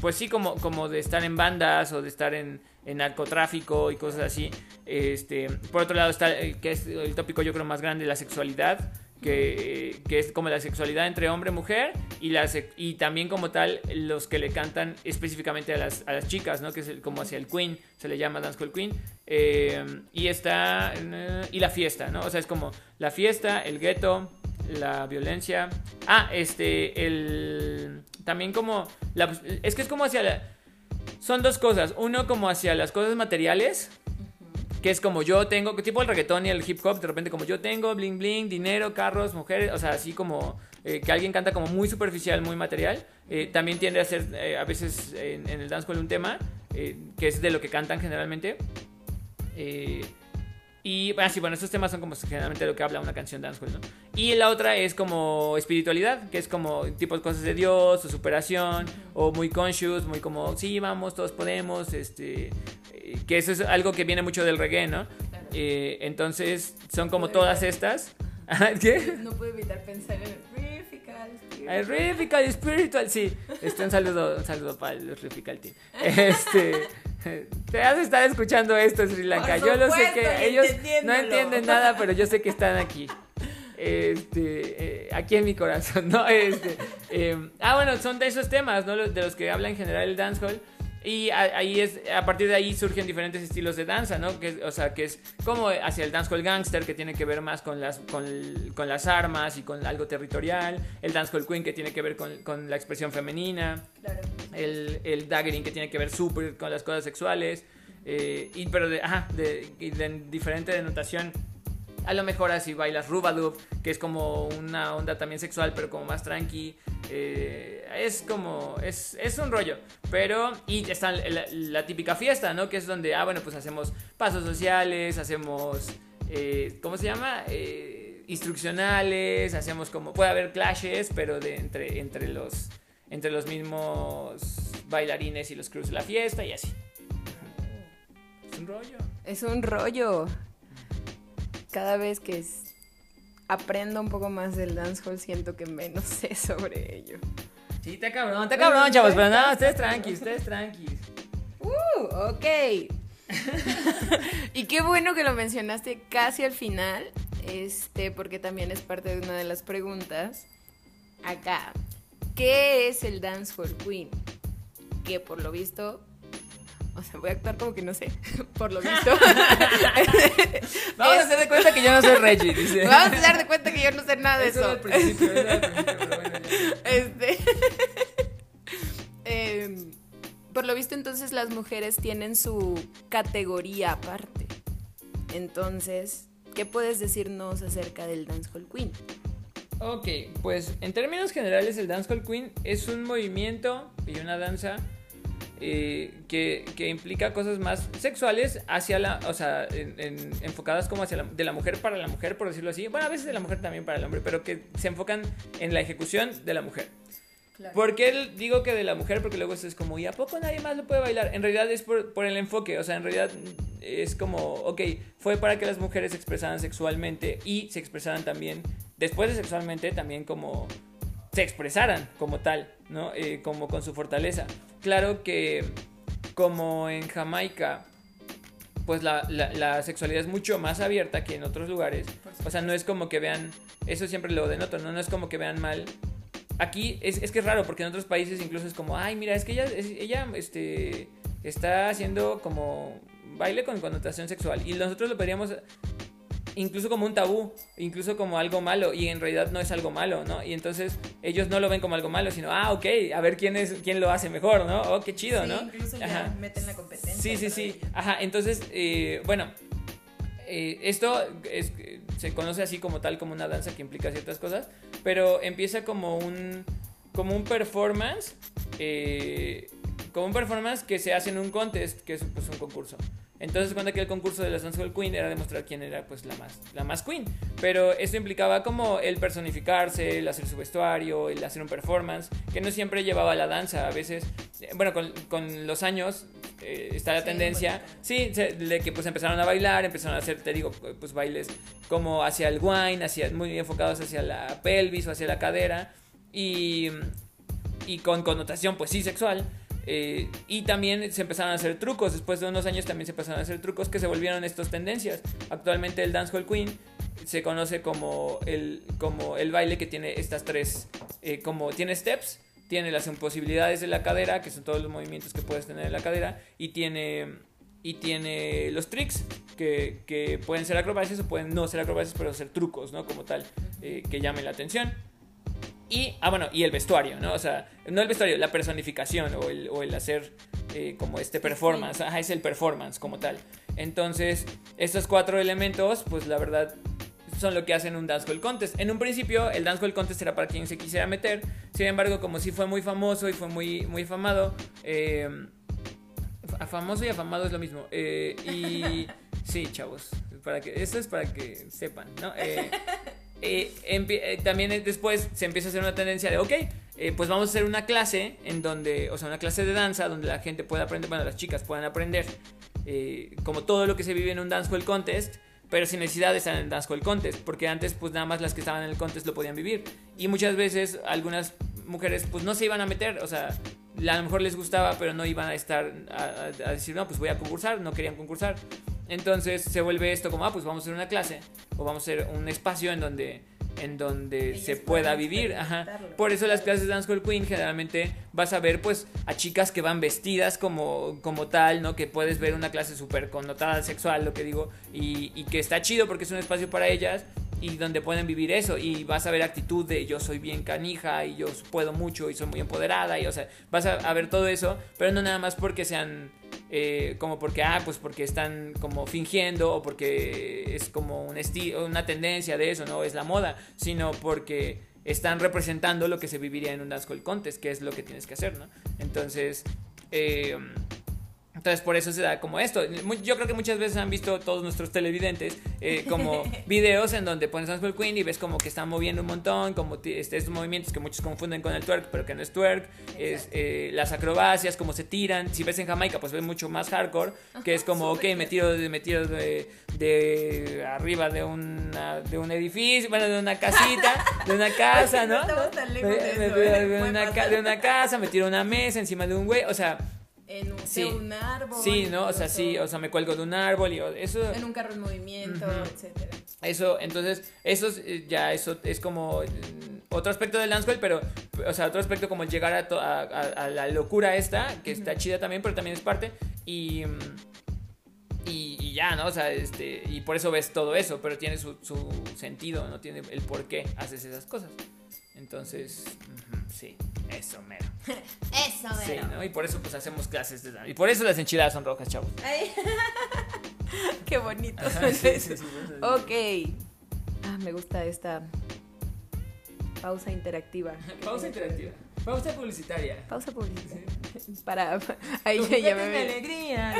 pues sí, como, como de estar en bandas o de estar en, en narcotráfico y cosas así. Este, por otro lado está, eh, que es el tópico yo creo más grande, la sexualidad, que, que es como la sexualidad entre hombre y mujer y, y también como tal los que le cantan específicamente a las, a las chicas, ¿no? Que es el- como hacia el queen, se le llama dancehall queen. Eh, y está, y la fiesta, ¿no? O sea, es como la fiesta, el gueto, la violencia. Ah, este, el. También como. La, es que es como hacia la. Son dos cosas. Uno, como hacia las cosas materiales. Que es como yo tengo, tipo el reggaetón y el hip hop, de repente como yo tengo, bling bling, dinero, carros, mujeres, o sea, así como eh, que alguien canta como muy superficial, muy material. Eh, también tiende a ser eh, a veces en, en el dancehall un tema, eh, que es de lo que cantan generalmente. Y ah, sí, bueno, estos temas son como generalmente lo que habla una canción dancehall, ¿no? Y la otra es como espiritualidad, que es como tipo de cosas de Dios, o superación, o muy conscious, muy como, sí, vamos, todos podemos, este, eh, que eso es algo que viene mucho del reggae, ¿no? Eh, entonces, son como todas estas. ¿Qué? No puedo evitar pensar en. El Rifical Spiritual, sí. Este, un saludo, un saludo para el Rifical Team. Este, te has estar escuchando esto, Sri Lanka. Yo lo sé que ellos no entienden nada, pero yo sé que están aquí. Este, eh, aquí en mi corazón, ¿no? Este, eh, ah, bueno, son de esos temas, ¿no? De los que habla en general el dancehall. Y a- ahí es, a partir de ahí surgen diferentes estilos de danza, ¿no? Que, o sea, que es como hacia el dancehall gangster, que tiene que ver más con las, con, con las armas y con algo territorial. El dancehall queen, que tiene que ver con, con la expresión femenina. Claro. El, el daggering, que tiene que ver súper con las cosas sexuales. eh, y, pero de, ajá, de, de diferente denotación. A lo mejor así bailas Rubadoop, que es como una onda también sexual, pero como más tranqui. eh, es como, es, es un rollo. Pero, y está la, la típica fiesta, ¿no? Que es donde, ah, bueno, pues hacemos pasos sociales, hacemos, eh, ¿cómo se llama? Eh, instruccionales, hacemos como, puede haber clashes, pero de entre, entre, los, entre los mismos bailarines y los crews de la fiesta y así. Es un rollo. Es un rollo. Cada vez que aprendo un poco más del dancehall, siento que menos sé sobre ello. Sí, está cabrón, está cabrón, chavos, pero no, ustedes tranquis, ustedes tranquis. Uh, ok. y qué bueno que lo mencionaste casi al final, este, porque también es parte de una de las preguntas. Acá, ¿qué es el dancehall queen? Que por lo visto, o sea, voy a actuar como que no sé, por lo visto. Vamos a hacer de cuenta que yo no soy Reggie, dice. Vamos a dar de cuenta que yo no sé nada de Eso eso. era al principio, eso era al principio, pero bueno, ya. Este. em, por lo visto entonces las mujeres tienen su categoría aparte. Entonces, ¿qué puedes decirnos acerca del Dancehall Queen? Ok, pues en términos generales el Dancehall Queen es un movimiento y una danza eh, que, que, implica cosas más sexuales hacia la, o sea, enfocadas como hacia la, de la mujer para la mujer, por decirlo así. Bueno, a veces de la mujer también para el hombre, pero que se enfocan en la ejecución de la mujer. Claro. ¿Por qué digo que de la mujer? Porque luego es como, ¿y a poco nadie más lo puede bailar? En realidad es por, por, el enfoque, o sea, en realidad es como, ok, fue para que las mujeres se expresaran sexualmente y se expresaran también, después de sexualmente, también como se expresaran como tal, ¿no? Eh, como con su fortaleza. Claro que como en Jamaica, pues la, la, sexualidad es mucho más abierta que en otros lugares. O sea, no es como que vean, eso siempre lo denoto, ¿no? No es como que vean mal. Aquí es, es que es raro, porque en otros países incluso es como, ay, mira, es que ella, ella este, está haciendo como baile con connotación sexual. Y nosotros lo podríamos incluso como un tabú, incluso como algo malo, y en realidad no es algo malo, ¿no? Y entonces ellos no lo ven como algo malo, sino, ah, ok, a ver quién, es, quién lo hace mejor, ¿no? Oh, qué chido, sí, ¿no? Incluso ya meten la competencia. Sí, sí, sí. Ajá, entonces, eh, bueno, eh, esto es, se conoce así como tal, como una danza que implica ciertas cosas, pero empieza como un, como un performance. Eh, como un performance que se hace en un contest, que es pues, un concurso. Entonces cuenta que el concurso de la Dancehall Queen era demostrar quién era pues la más, la más queen. Pero esto implicaba como el personificarse, el hacer su vestuario, el hacer un performance, que no siempre llevaba la danza. A veces, bueno, con, con los años eh, está la tendencia, sí, de que pues empezaron a bailar, empezaron a hacer, te digo, pues bailes como hacia el wine, hacia, muy enfocados hacia la pelvis o hacia la cadera. Y, y con connotación pues sí sexual. Eh, y también se empezaron a hacer trucos. Después de unos años también se empezaron a hacer trucos que se volvieron estas tendencias. Actualmente el Dancehall Queen se conoce como el, como el baile que tiene estas tres, eh, como tiene steps, tiene las imposibilidades de la cadera, que son todos los movimientos que puedes tener en la cadera, y tiene, y tiene los tricks, que, que pueden ser acrobacias o pueden no ser acrobacias, pero ser trucos, ¿no? Como tal, eh, que llamen la atención. Y, ah, bueno, y el vestuario, ¿no? O sea, no el vestuario, la personificación o el, o el hacer eh, como este performance. Ajá, es el performance como tal. Entonces, estos cuatro elementos, pues la verdad, son lo que hacen un Dancehall Contest. En un principio, el Dancehall Contest era para quien se quisiera meter. Sin embargo, como sí fue muy famoso y fue muy, muy famado, eh, famoso y afamado es lo mismo. Eh, y sí, chavos, para que, eso es para que sepan, ¿no? Eh, eh, eh, también después se empieza a hacer una tendencia de, ok, eh, pues vamos a hacer una clase en donde, o sea, una clase de danza donde la gente pueda aprender, bueno, las chicas puedan aprender como todo lo que se vive en un Dancehall Contest, pero sin necesidad de estar en el Dancehall Contest, porque antes pues nada más las que estaban en el contest lo podían vivir. Y muchas veces algunas mujeres pues no se iban a meter, o sea, a lo mejor les gustaba, pero no iban a estar a decir, no, pues voy a concursar, no querían concursar. Entonces se vuelve esto como, ah, pues vamos a hacer una clase o vamos a hacer un espacio en donde en donde se pueda vivir. Ajá. Por eso las clases de Dancehall Queen generalmente vas a ver pues a chicas que van vestidas como, como tal, ¿no? Que puedes ver una clase súper connotada sexual, lo que digo, y, y, que está chido porque es un espacio para ellas y donde pueden vivir eso y vas a ver actitud de yo soy bien canija y yo puedo mucho y soy muy empoderada y o sea, vas a ver todo eso, pero no nada más porque sean eh, como porque, ah, pues porque están como fingiendo o porque es como un estilo, una tendencia de eso, no es la moda, sino porque están representando lo que se viviría en un dancehall contest, que es lo que tienes que hacer, ¿no? Entonces, eh, entonces por eso se da como esto. Yo creo que muchas veces han visto todos nuestros televidentes eh, como videos en donde pones Dancehall Queen y ves como que están moviendo un montón, como este, estos movimientos que muchos confunden con el twerk, pero que no es twerk, es eh, las acrobacias, como se tiran. Si ves en Jamaica, pues ves mucho más hardcore, que es como, ok, me tiro, me tiro de, de arriba de, una, de un edificio, bueno, de una casita, de una casa, ¿no? de, una, de una casa, me tiro una mesa encima de un güey, o sea en un, árbol. Sí, ¿no? O sea, sí, o sea, me cuelgo de un árbol y eso... En un carro en movimiento, etcétera. Eso, entonces, eso eh, ya, eso es como mm, otro aspecto del dancehall, pero, o sea, otro aspecto como llegar a, a, la locura esta, que está chida también, pero también es parte, y, mm, y, ya, ¿no? O sea, este, y por eso ves todo eso, pero tiene su, su sentido, ¿no? Tiene el por qué haces esas cosas. Entonces, sí, eso mero. Eso, Sí, mero. ¿no? Y por eso pues hacemos clases de danza. Y por eso las enchiladas son rojas, chavos. Ay. Qué bonito Ajá, sí, eso. sí, sí. Ok. Ah, me gusta esta pausa interactiva. Pausa interactiva. Pausa publicitaria. Pausa publicitaria. Para. Ahí ya, ya me alegría.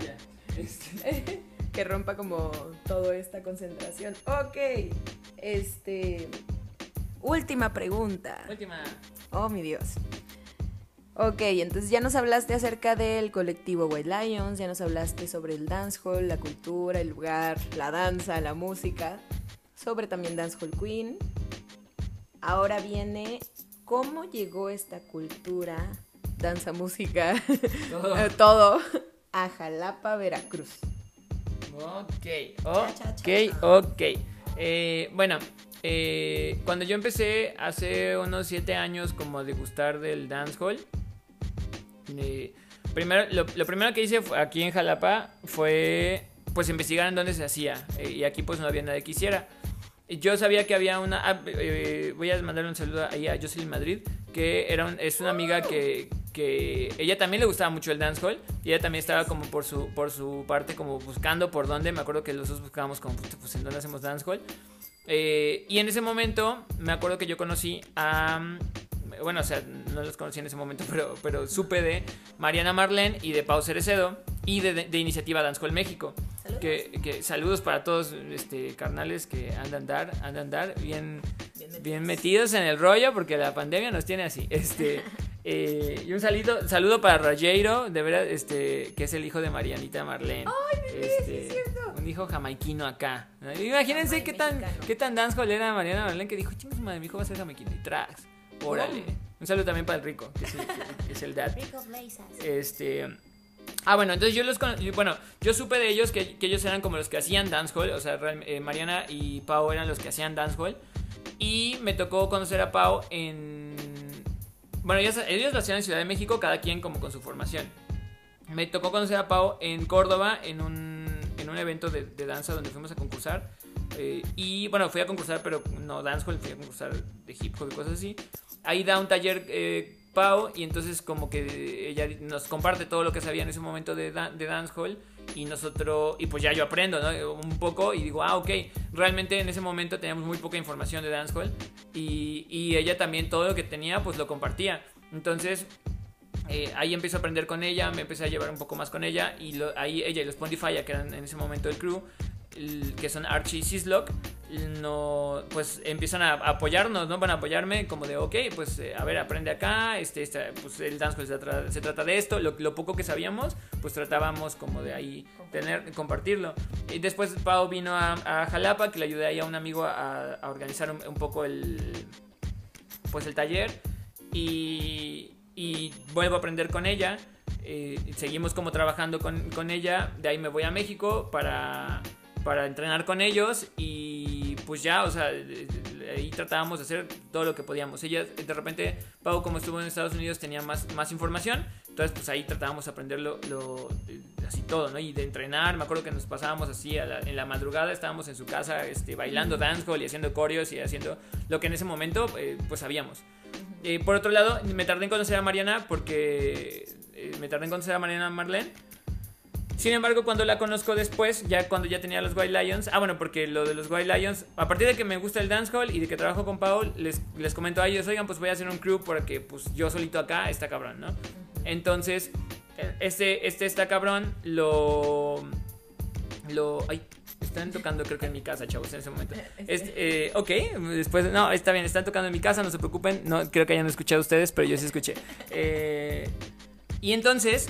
Ya. Este, que rompa como toda esta concentración. Ok. Este. Última pregunta. Última. Oh, mi Dios. Ok, entonces ya nos hablaste acerca del colectivo White Lions, ya nos hablaste sobre el dancehall, la cultura, el lugar, la danza, la música, sobre también Dancehall Queen. Ahora viene cómo llegó esta cultura, danza, música, Todo. todo a Jalapa, Veracruz. Ok, ok, ok. Eh, bueno, eh, cuando yo empecé hace unos 7 años como a degustar del dancehall, eh, primero, lo, lo primero que hice aquí en Jalapa fue pues investigar en dónde se hacía eh, y aquí pues no había nada que hiciera. Yo sabía que había una... ah, eh, voy a mandarle un saludo ahí a Jocelyn Madrid, que era un- es una amiga que, que ella también le gustaba mucho el dancehall y ella también estaba como por su, por su parte como buscando por dónde. Me acuerdo que los dos buscábamos como "Puta, pues en dónde hacemos dancehall. Eh, y en ese momento me acuerdo que yo conocí a... Bueno, o sea, no los conocí en ese momento, pero, pero supe de Mariana Marlene y de Pau Cerecedo y de, de, de Iniciativa Dancehall México. Saludos. Que, que saludos para todos este, carnales que andan dar, andan dar bien, Bien bien metidos en el rollo porque la pandemia nos tiene así. Este, eh, y un saludo, saludo para Rogero, de verdad, este, que es el hijo de Marianita Marlene. este, un hijo jamaiquino acá. Imagínense qué tan, qué tan dancehall era Mariana Marlene que dijo, chingas madre, mi hijo va a ser jamaiquino y tracks. Órale. Un saludo también para el rico, que es el, que es el dad. Rico. Este. Ah, bueno, entonces yo los y Bueno, yo supe de ellos que, que ellos eran como los que hacían dancehall. O sea, eh, Mariana y Pau eran los que hacían dancehall. Y me tocó conocer a Pau en. Bueno, ellos, ellos lo hacían en Ciudad de México, cada quien como con su formación. Me tocó conocer a Pau en Córdoba, en un, en un evento de, de danza donde fuimos a concursar. Eh, y bueno, fui a concursar, pero no dancehall, fui a concursar de hip hop y cosas así. Ahí da un taller eh, Pau y entonces como que ella nos comparte todo lo que sabía en ese momento de, da- de dancehall y nosotros, y pues ya yo aprendo, ¿no? Un poco y digo, ah, ok, realmente en ese momento teníamos muy poca información de dancehall y, y ella también todo lo que tenía pues lo compartía. Entonces eh, ahí empiezo a aprender con ella, me empecé a llevar un poco más con ella y lo- ahí ella y los Pondify, que eran en ese momento el crew, que son Archie y Sislock, no, pues empiezan a apoyarnos, ¿no? Van a apoyarme como de, ok, pues eh, a ver, aprende acá, este, este, pues el dancehall se, tra- se trata de esto, lo, lo poco que sabíamos, pues tratábamos como de ahí tener, compartirlo. Y después Pau vino a, a Jalapa, que le ayudé ahí a un amigo a, a organizar un, un poco el, pues el taller y, y vuelvo a aprender con ella. eh, seguimos como trabajando con, con ella. De ahí me voy a México para, para entrenar con ellos y pues ya, o sea, ahí tratábamos de hacer todo lo que podíamos. Ella, de repente, Pau como estuvo en Estados Unidos tenía más, más información, entonces pues ahí tratábamos de aprender lo, lo- eh, así todo, ¿no? Y de entrenar, me acuerdo que nos pasábamos así a la- en la madrugada, estábamos en su casa este, bailando dancehall y haciendo coreos y haciendo lo que en ese momento eh, pues sabíamos. Eh, por otro lado, me tardé en conocer a Mariana porque eh, me tardé en conocer a Mariana Marlene. Sin embargo, cuando la conozco después, ya cuando ya tenía los White Lions, ah, bueno, porque lo de los White Lions, a partir de que me gusta el dancehall y de que trabajo con Paul, les, les comento a ellos, oigan, pues voy a hacer un crew porque pues yo solito acá está cabrón, ¿no? Entonces, este, este está cabrón, lo... Lo... Ay, están tocando creo que en mi casa, chavos, en ese momento. Este, eh, ok, después, no, está bien, están tocando en mi casa, no se preocupen, no creo que hayan escuchado ustedes, pero yo sí escuché. Eh, y entonces,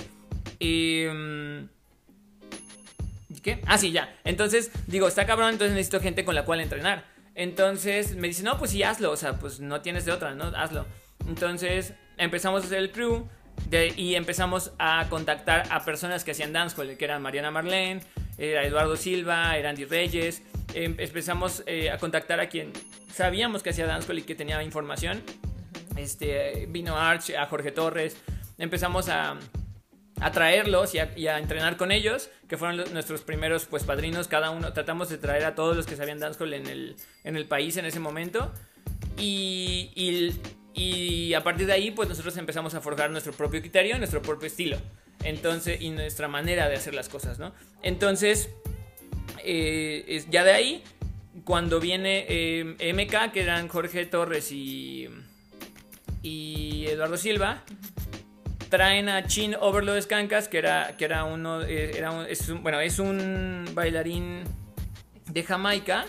em, ¿qué? Ah, sí, ya. Entonces, digo, está cabrón, entonces necesito gente con la cual entrenar. Entonces me dice, no, pues sí, hazlo, o sea, pues no tienes de otra, ¿no? Hazlo. Entonces empezamos a hacer el crew de- y empezamos a contactar a personas que hacían dancehall, que eran Mariana Marlene, era Eduardo Silva, era Andy Reyes. Em- empezamos eh, a contactar a quien sabíamos que hacía dancehall y que tenía información. Este, vino Arch, a Jorge Torres. Empezamos a, a traerlos y a, y a entrenar con ellos, que fueron los- nuestros primeros pues padrinos, cada uno. Tratamos de traer a todos los que sabían dancehall en el, en el país en ese momento. Y, y Y a partir de ahí, pues nosotros empezamos a forjar nuestro propio criterio, nuestro propio estilo. Entonces, y nuestra manera de hacer las cosas, ¿no? Entonces, eh, ya de ahí, cuando viene eh, MK, que eran Jorge Torres y, y Eduardo Silva, traen a Chin Overload Scancas, que era, que era uno, eh, era es bueno, es un bailarín de Jamaica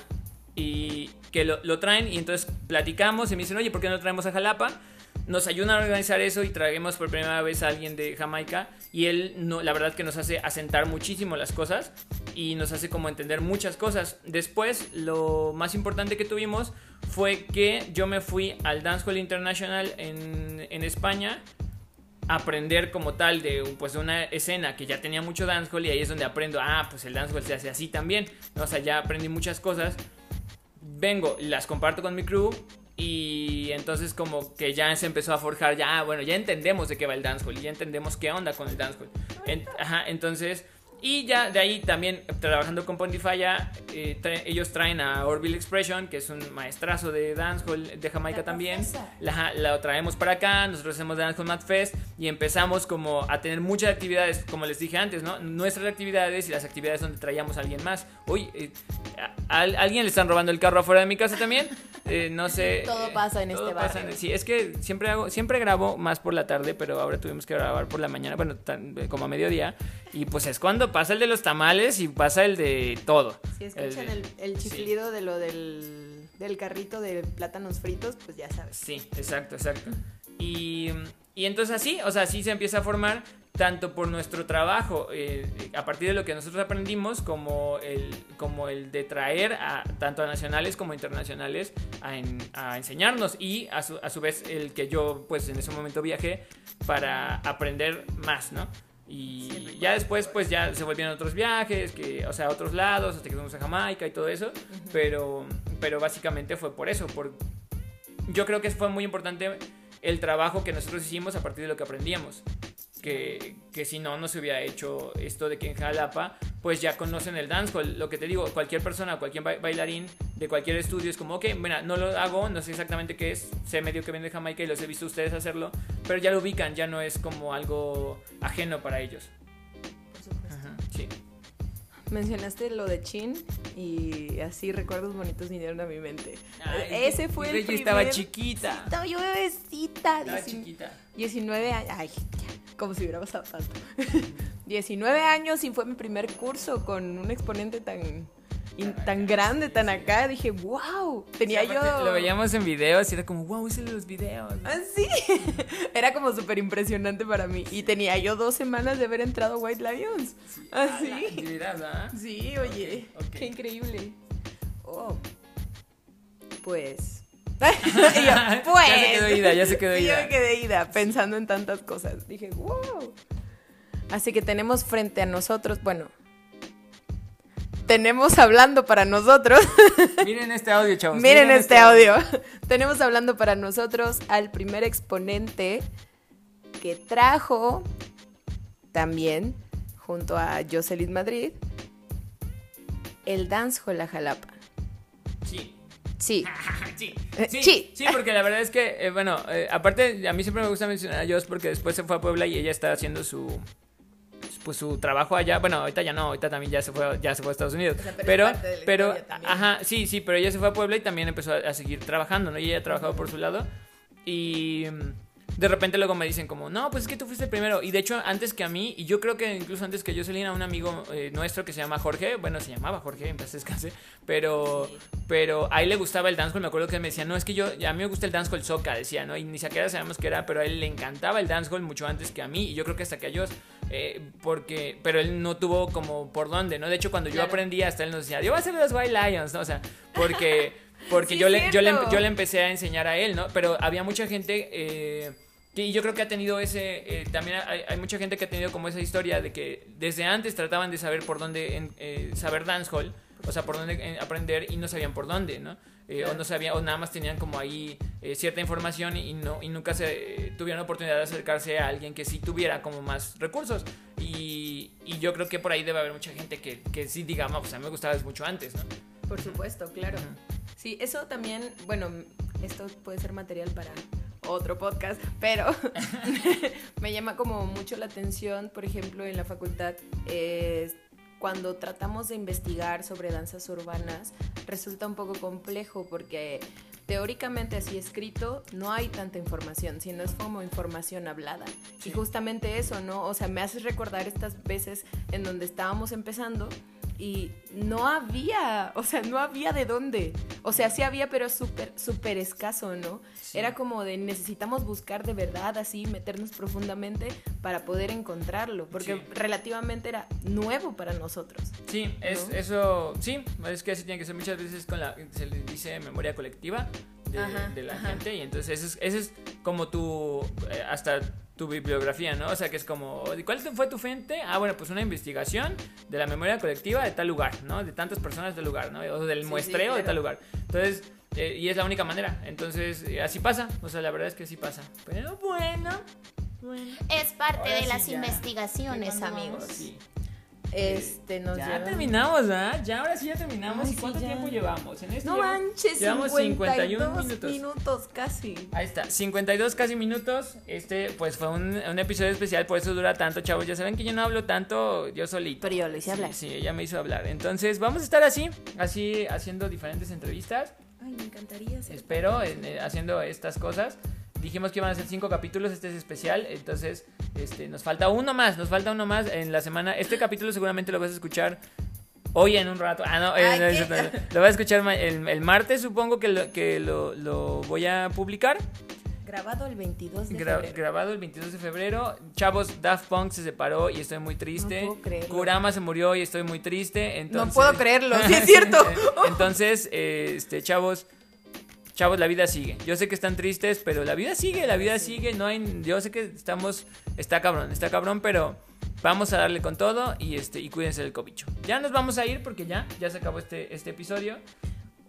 y que lo, lo, traen y entonces platicamos y me dicen, oye, ¿por qué no traemos a Jalapa? Nos ayudan a organizar eso y traemos por primera vez a alguien de Jamaica y él, no, la verdad que nos hace asentar muchísimo las cosas y nos hace como entender muchas cosas. Después, lo más importante que tuvimos fue que yo me fui al Dance Hall International en, en España aprender como tal de pues una escena que ya tenía mucho dancehall y ahí es donde aprendo, ah, pues el dancehall se hace así también, o sea, ya aprendí muchas cosas. Vengo, las comparto con mi crew y entonces como que ya se empezó a forjar, ya, bueno, ya entendemos de qué va el dancehall ya entendemos qué onda con el dancehall. ajá, entonces y ya de ahí también trabajando con Pontify, eh, ellos traen a Orville Expression, que es un maestrazo de dancehall de Jamaica también. La, la, traemos para acá, nosotros hacemos Dancehall Mat Fest y empezamos como a tener muchas actividades, como les dije antes, ¿no? Nuestras actividades y las actividades donde traíamos a alguien más. Uy, eh, ¿a, alguien le están robando el carro afuera de mi casa también? Eh, no sé. Todo pasa en este barrio. sí, es que siempre hago, siempre grabo más por la tarde, pero ahora tuvimos que grabar por la mañana, bueno, como a mediodía. Y pues es cuando pasa el de los tamales y pasa el de todo. Si escuchan el, el, chiflido de lo del, del, carrito de plátanos fritos, pues ya sabes. Sí, exacto, exacto. Y, y entonces así, o sea, así se empieza a formar tanto por nuestro trabajo, eh, a partir de lo que nosotros aprendimos, como el, como el de traer a tanto a nacionales como internacionales a, a enseñarnos y a su, a su, vez el que yo pues en ese momento viajé para aprender más, ¿no? Y ya después, pues ya se volvieron otros viajes, que, o sea, a otros lados, hasta que fuimos a Jamaica y todo eso. pero, pero básicamente fue por eso. Por, yo creo que fue muy importante el trabajo que nosotros hicimos a partir de lo que aprendíamos que, que, si no, no se hubiera hecho esto de que en Jalapa, pues ya conocen el dancehall. Lo que te digo, cualquier persona, cualquier bailarín de cualquier estudio es como, ok, mira, no lo hago, no sé exactamente qué es, sé medio que viene de Jamaica y los he visto ustedes hacerlo, pero ya lo ubican, ya no es como algo ajeno para ellos. Por supuesto. sí. Mencionaste lo de Chin y así recuerdos bonitos vinieron a mi mente. Ese fue el primer... estaba chiquita. estaba yo bebecita. Estaba chiquita. 19 años. Ay, como si hubiera pasado tanto. 19 años y fue mi primer curso con un exponente tan tan grande, tan acá, dije, wow, tenía yo... Lo veíamos en videos y era como, wow, de los videos. Ah, sí, era como súper impresionante para mí. Y tenía yo dos semanas de haber entrado White Lions. Así. Ah, sí, oye, qué increíble. Oh, pues... pues. Ya se quedó ida, ya se quedó ida. Yo me quedé ida pensando en tantas cosas. Dije, wow. Así que tenemos frente a nosotros, bueno, tenemos hablando para nosotros. Miren este audio, chavos. Miren, este, este audio. tenemos hablando para nosotros al primer exponente que trajo también, junto a Jocelyn Madrid, el dancehall a Jalapa. Sí. Sí. sí. sí. sí. porque la verdad es que, eh, bueno, eh, aparte, a mí siempre me gusta mencionar a Jos porque después se fue a Puebla y ella está haciendo su, pues su trabajo allá, bueno, ahorita ya no, ahorita también ya se fue, ya se fue a Estados Unidos. pero, pero, ajá, sí, sí, pero ella se fue a Puebla y también empezó a, a seguir trabajando, ¿no? Y ella ha trabajado por su lado. Y de repente luego me dicen como, no, pues es que tú fuiste el primero. Y de hecho, antes que a mí, y yo creo que incluso antes que yo a un amigo eh, nuestro que se llama Jorge, bueno, se llamaba Jorge, en paz descanse, pero, pero a él le gustaba el dancehall. Me acuerdo que él me decía, no, es que yo, a mí me gusta el dancehall soca, decía, ¿no? Y ni siquiera sabemos qué era, pero a él le encantaba el dancehall mucho antes que a mí. Y yo creo que hasta que a ellos, eh, porque, pero él no tuvo como por dónde, ¿no? De hecho, cuando yo aprendí, hasta él nos decía, yo voy a hacer los White Lions, ¿no? O sea, porque. Porque yo, le, yo, le, yo, le, empecé a enseñar a él, ¿no? Pero había mucha gente eh, y yo creo que ha tenido ese. Eh, también hay, mucha gente que ha tenido como esa historia de que desde antes trataban de saber por dónde. Eh, saber dancehall. O sea, por dónde eh, aprender y no sabían por dónde, ¿no? O no sabían, o nada más tenían como ahí cierta información y, no, y nunca se tuvieron oportunidad de acercarse a alguien que sí tuviera como más recursos. Y, y yo creo que por ahí debe haber mucha gente que, que sí diga, pues a mí me gustaba mucho antes, ¿no? Por supuesto, claro. Sí, eso también, bueno, esto puede ser material para otro podcast, pero me llama como mucho la atención, por ejemplo, en la facultad, eh, cuando tratamos de investigar sobre danzas urbanas, resulta un poco complejo porque teóricamente así escrito no hay tanta información, sino es como información hablada. Y justamente eso, ¿no? O sea, me haces recordar estas veces en donde estábamos empezando y no había, o sea, no había de dónde. O sea, sí había, pero súper, súper escaso, ¿no? Era como de necesitamos buscar de verdad, así, meternos profundamente para poder encontrarlo, porque relativamente era nuevo para nosotros. Sí, es, eso, sí, es que así tiene que ser muchas veces con la, se le dice memoria colectiva de, la gente, y entonces ese es, ese es como tu, eh, hasta tu bibliografía, ¿no? O sea, que es como, ¿cuál fue tu fuente? Ah, bueno, pues una investigación de la memoria colectiva de tal lugar, ¿no? De tantas personas del lugar, ¿no? O del muestreo de tal lugar. Entonces, eh, y es la única manera. Entonces, eh, así pasa. O sea, la verdad es que sí pasa. Pero bueno. bueno. Es parte de las investigaciones, amigos. Sí. Este, nos ya terminamos, ¿ah? Ya ahora sí ya terminamos. ¿Y cuánto tiempo llevamos? En este no manches, llevamos 51 minutos. minutos casi. Ahí está, 52 casi minutos. Este, pues fue un, un, episodio especial, por eso dura tanto, chavos. Ya saben que yo no hablo tanto yo solito. Pero yo lo hice hablar. Sí, ella me hizo hablar. Entonces, vamos a estar así, así haciendo diferentes entrevistas. Ay, me encantaría. Espero, eh, haciendo estas cosas dijimos que iban a ser cinco capítulos, este es especial, entonces este, nos falta uno más, nos falta uno más en la semana. Este capítulo seguramente lo vas a escuchar hoy en un rato. Ah, no, eh, lo vas a escuchar el, martes, supongo que, lo, que lo, voy a publicar. Grabado el 22 de febrero. Grabado el 22 de febrero. Chavos, Daft Punk se separó y estoy muy triste. No puedo Kurama se murió y estoy muy triste. Entonces... No puedo creerlo, sí es cierto. entonces, este, chavos, chavos, la vida sigue. Yo sé que están tristes, pero la vida sigue, la vida sigue. No hay, yo sé que estamos, está cabrón, está cabrón, pero vamos a darle con todo y este y cuídense del cobicho. Ya nos vamos a ir porque ya, ya se acabó este, este episodio.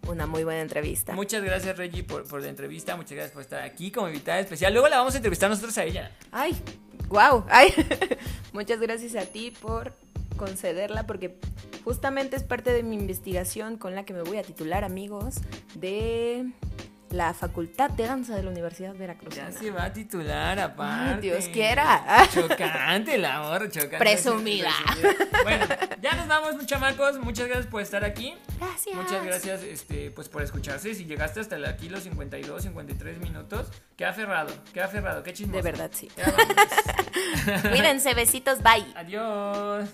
Una muy buena entrevista. Muchas gracias, Reggie, por, por la entrevista. Muchas gracias por estar aquí como invitada especial. Luego la vamos a entrevistar nosotros a ella. Ay, wow. Ay. Muchas gracias a ti por concederla porque justamente es parte de mi investigación con la que me voy a titular, amigos, de la Facultad de Danza de la Universidad Veracruz. Ya se va a titular, aparte. Dios quiera. Chocante la amor, chocante. Presumida. Bueno, ya nos vamos, chamacos. Muchas gracias por estar aquí. Gracias. Muchas gracias este, pues, por escucharse. Si llegaste hasta aquí los 52, 53 minutos, qué aferrado, qué aferrado, qué chismoso. De verdad, sí. Cuídense, besitos, bye. Adiós.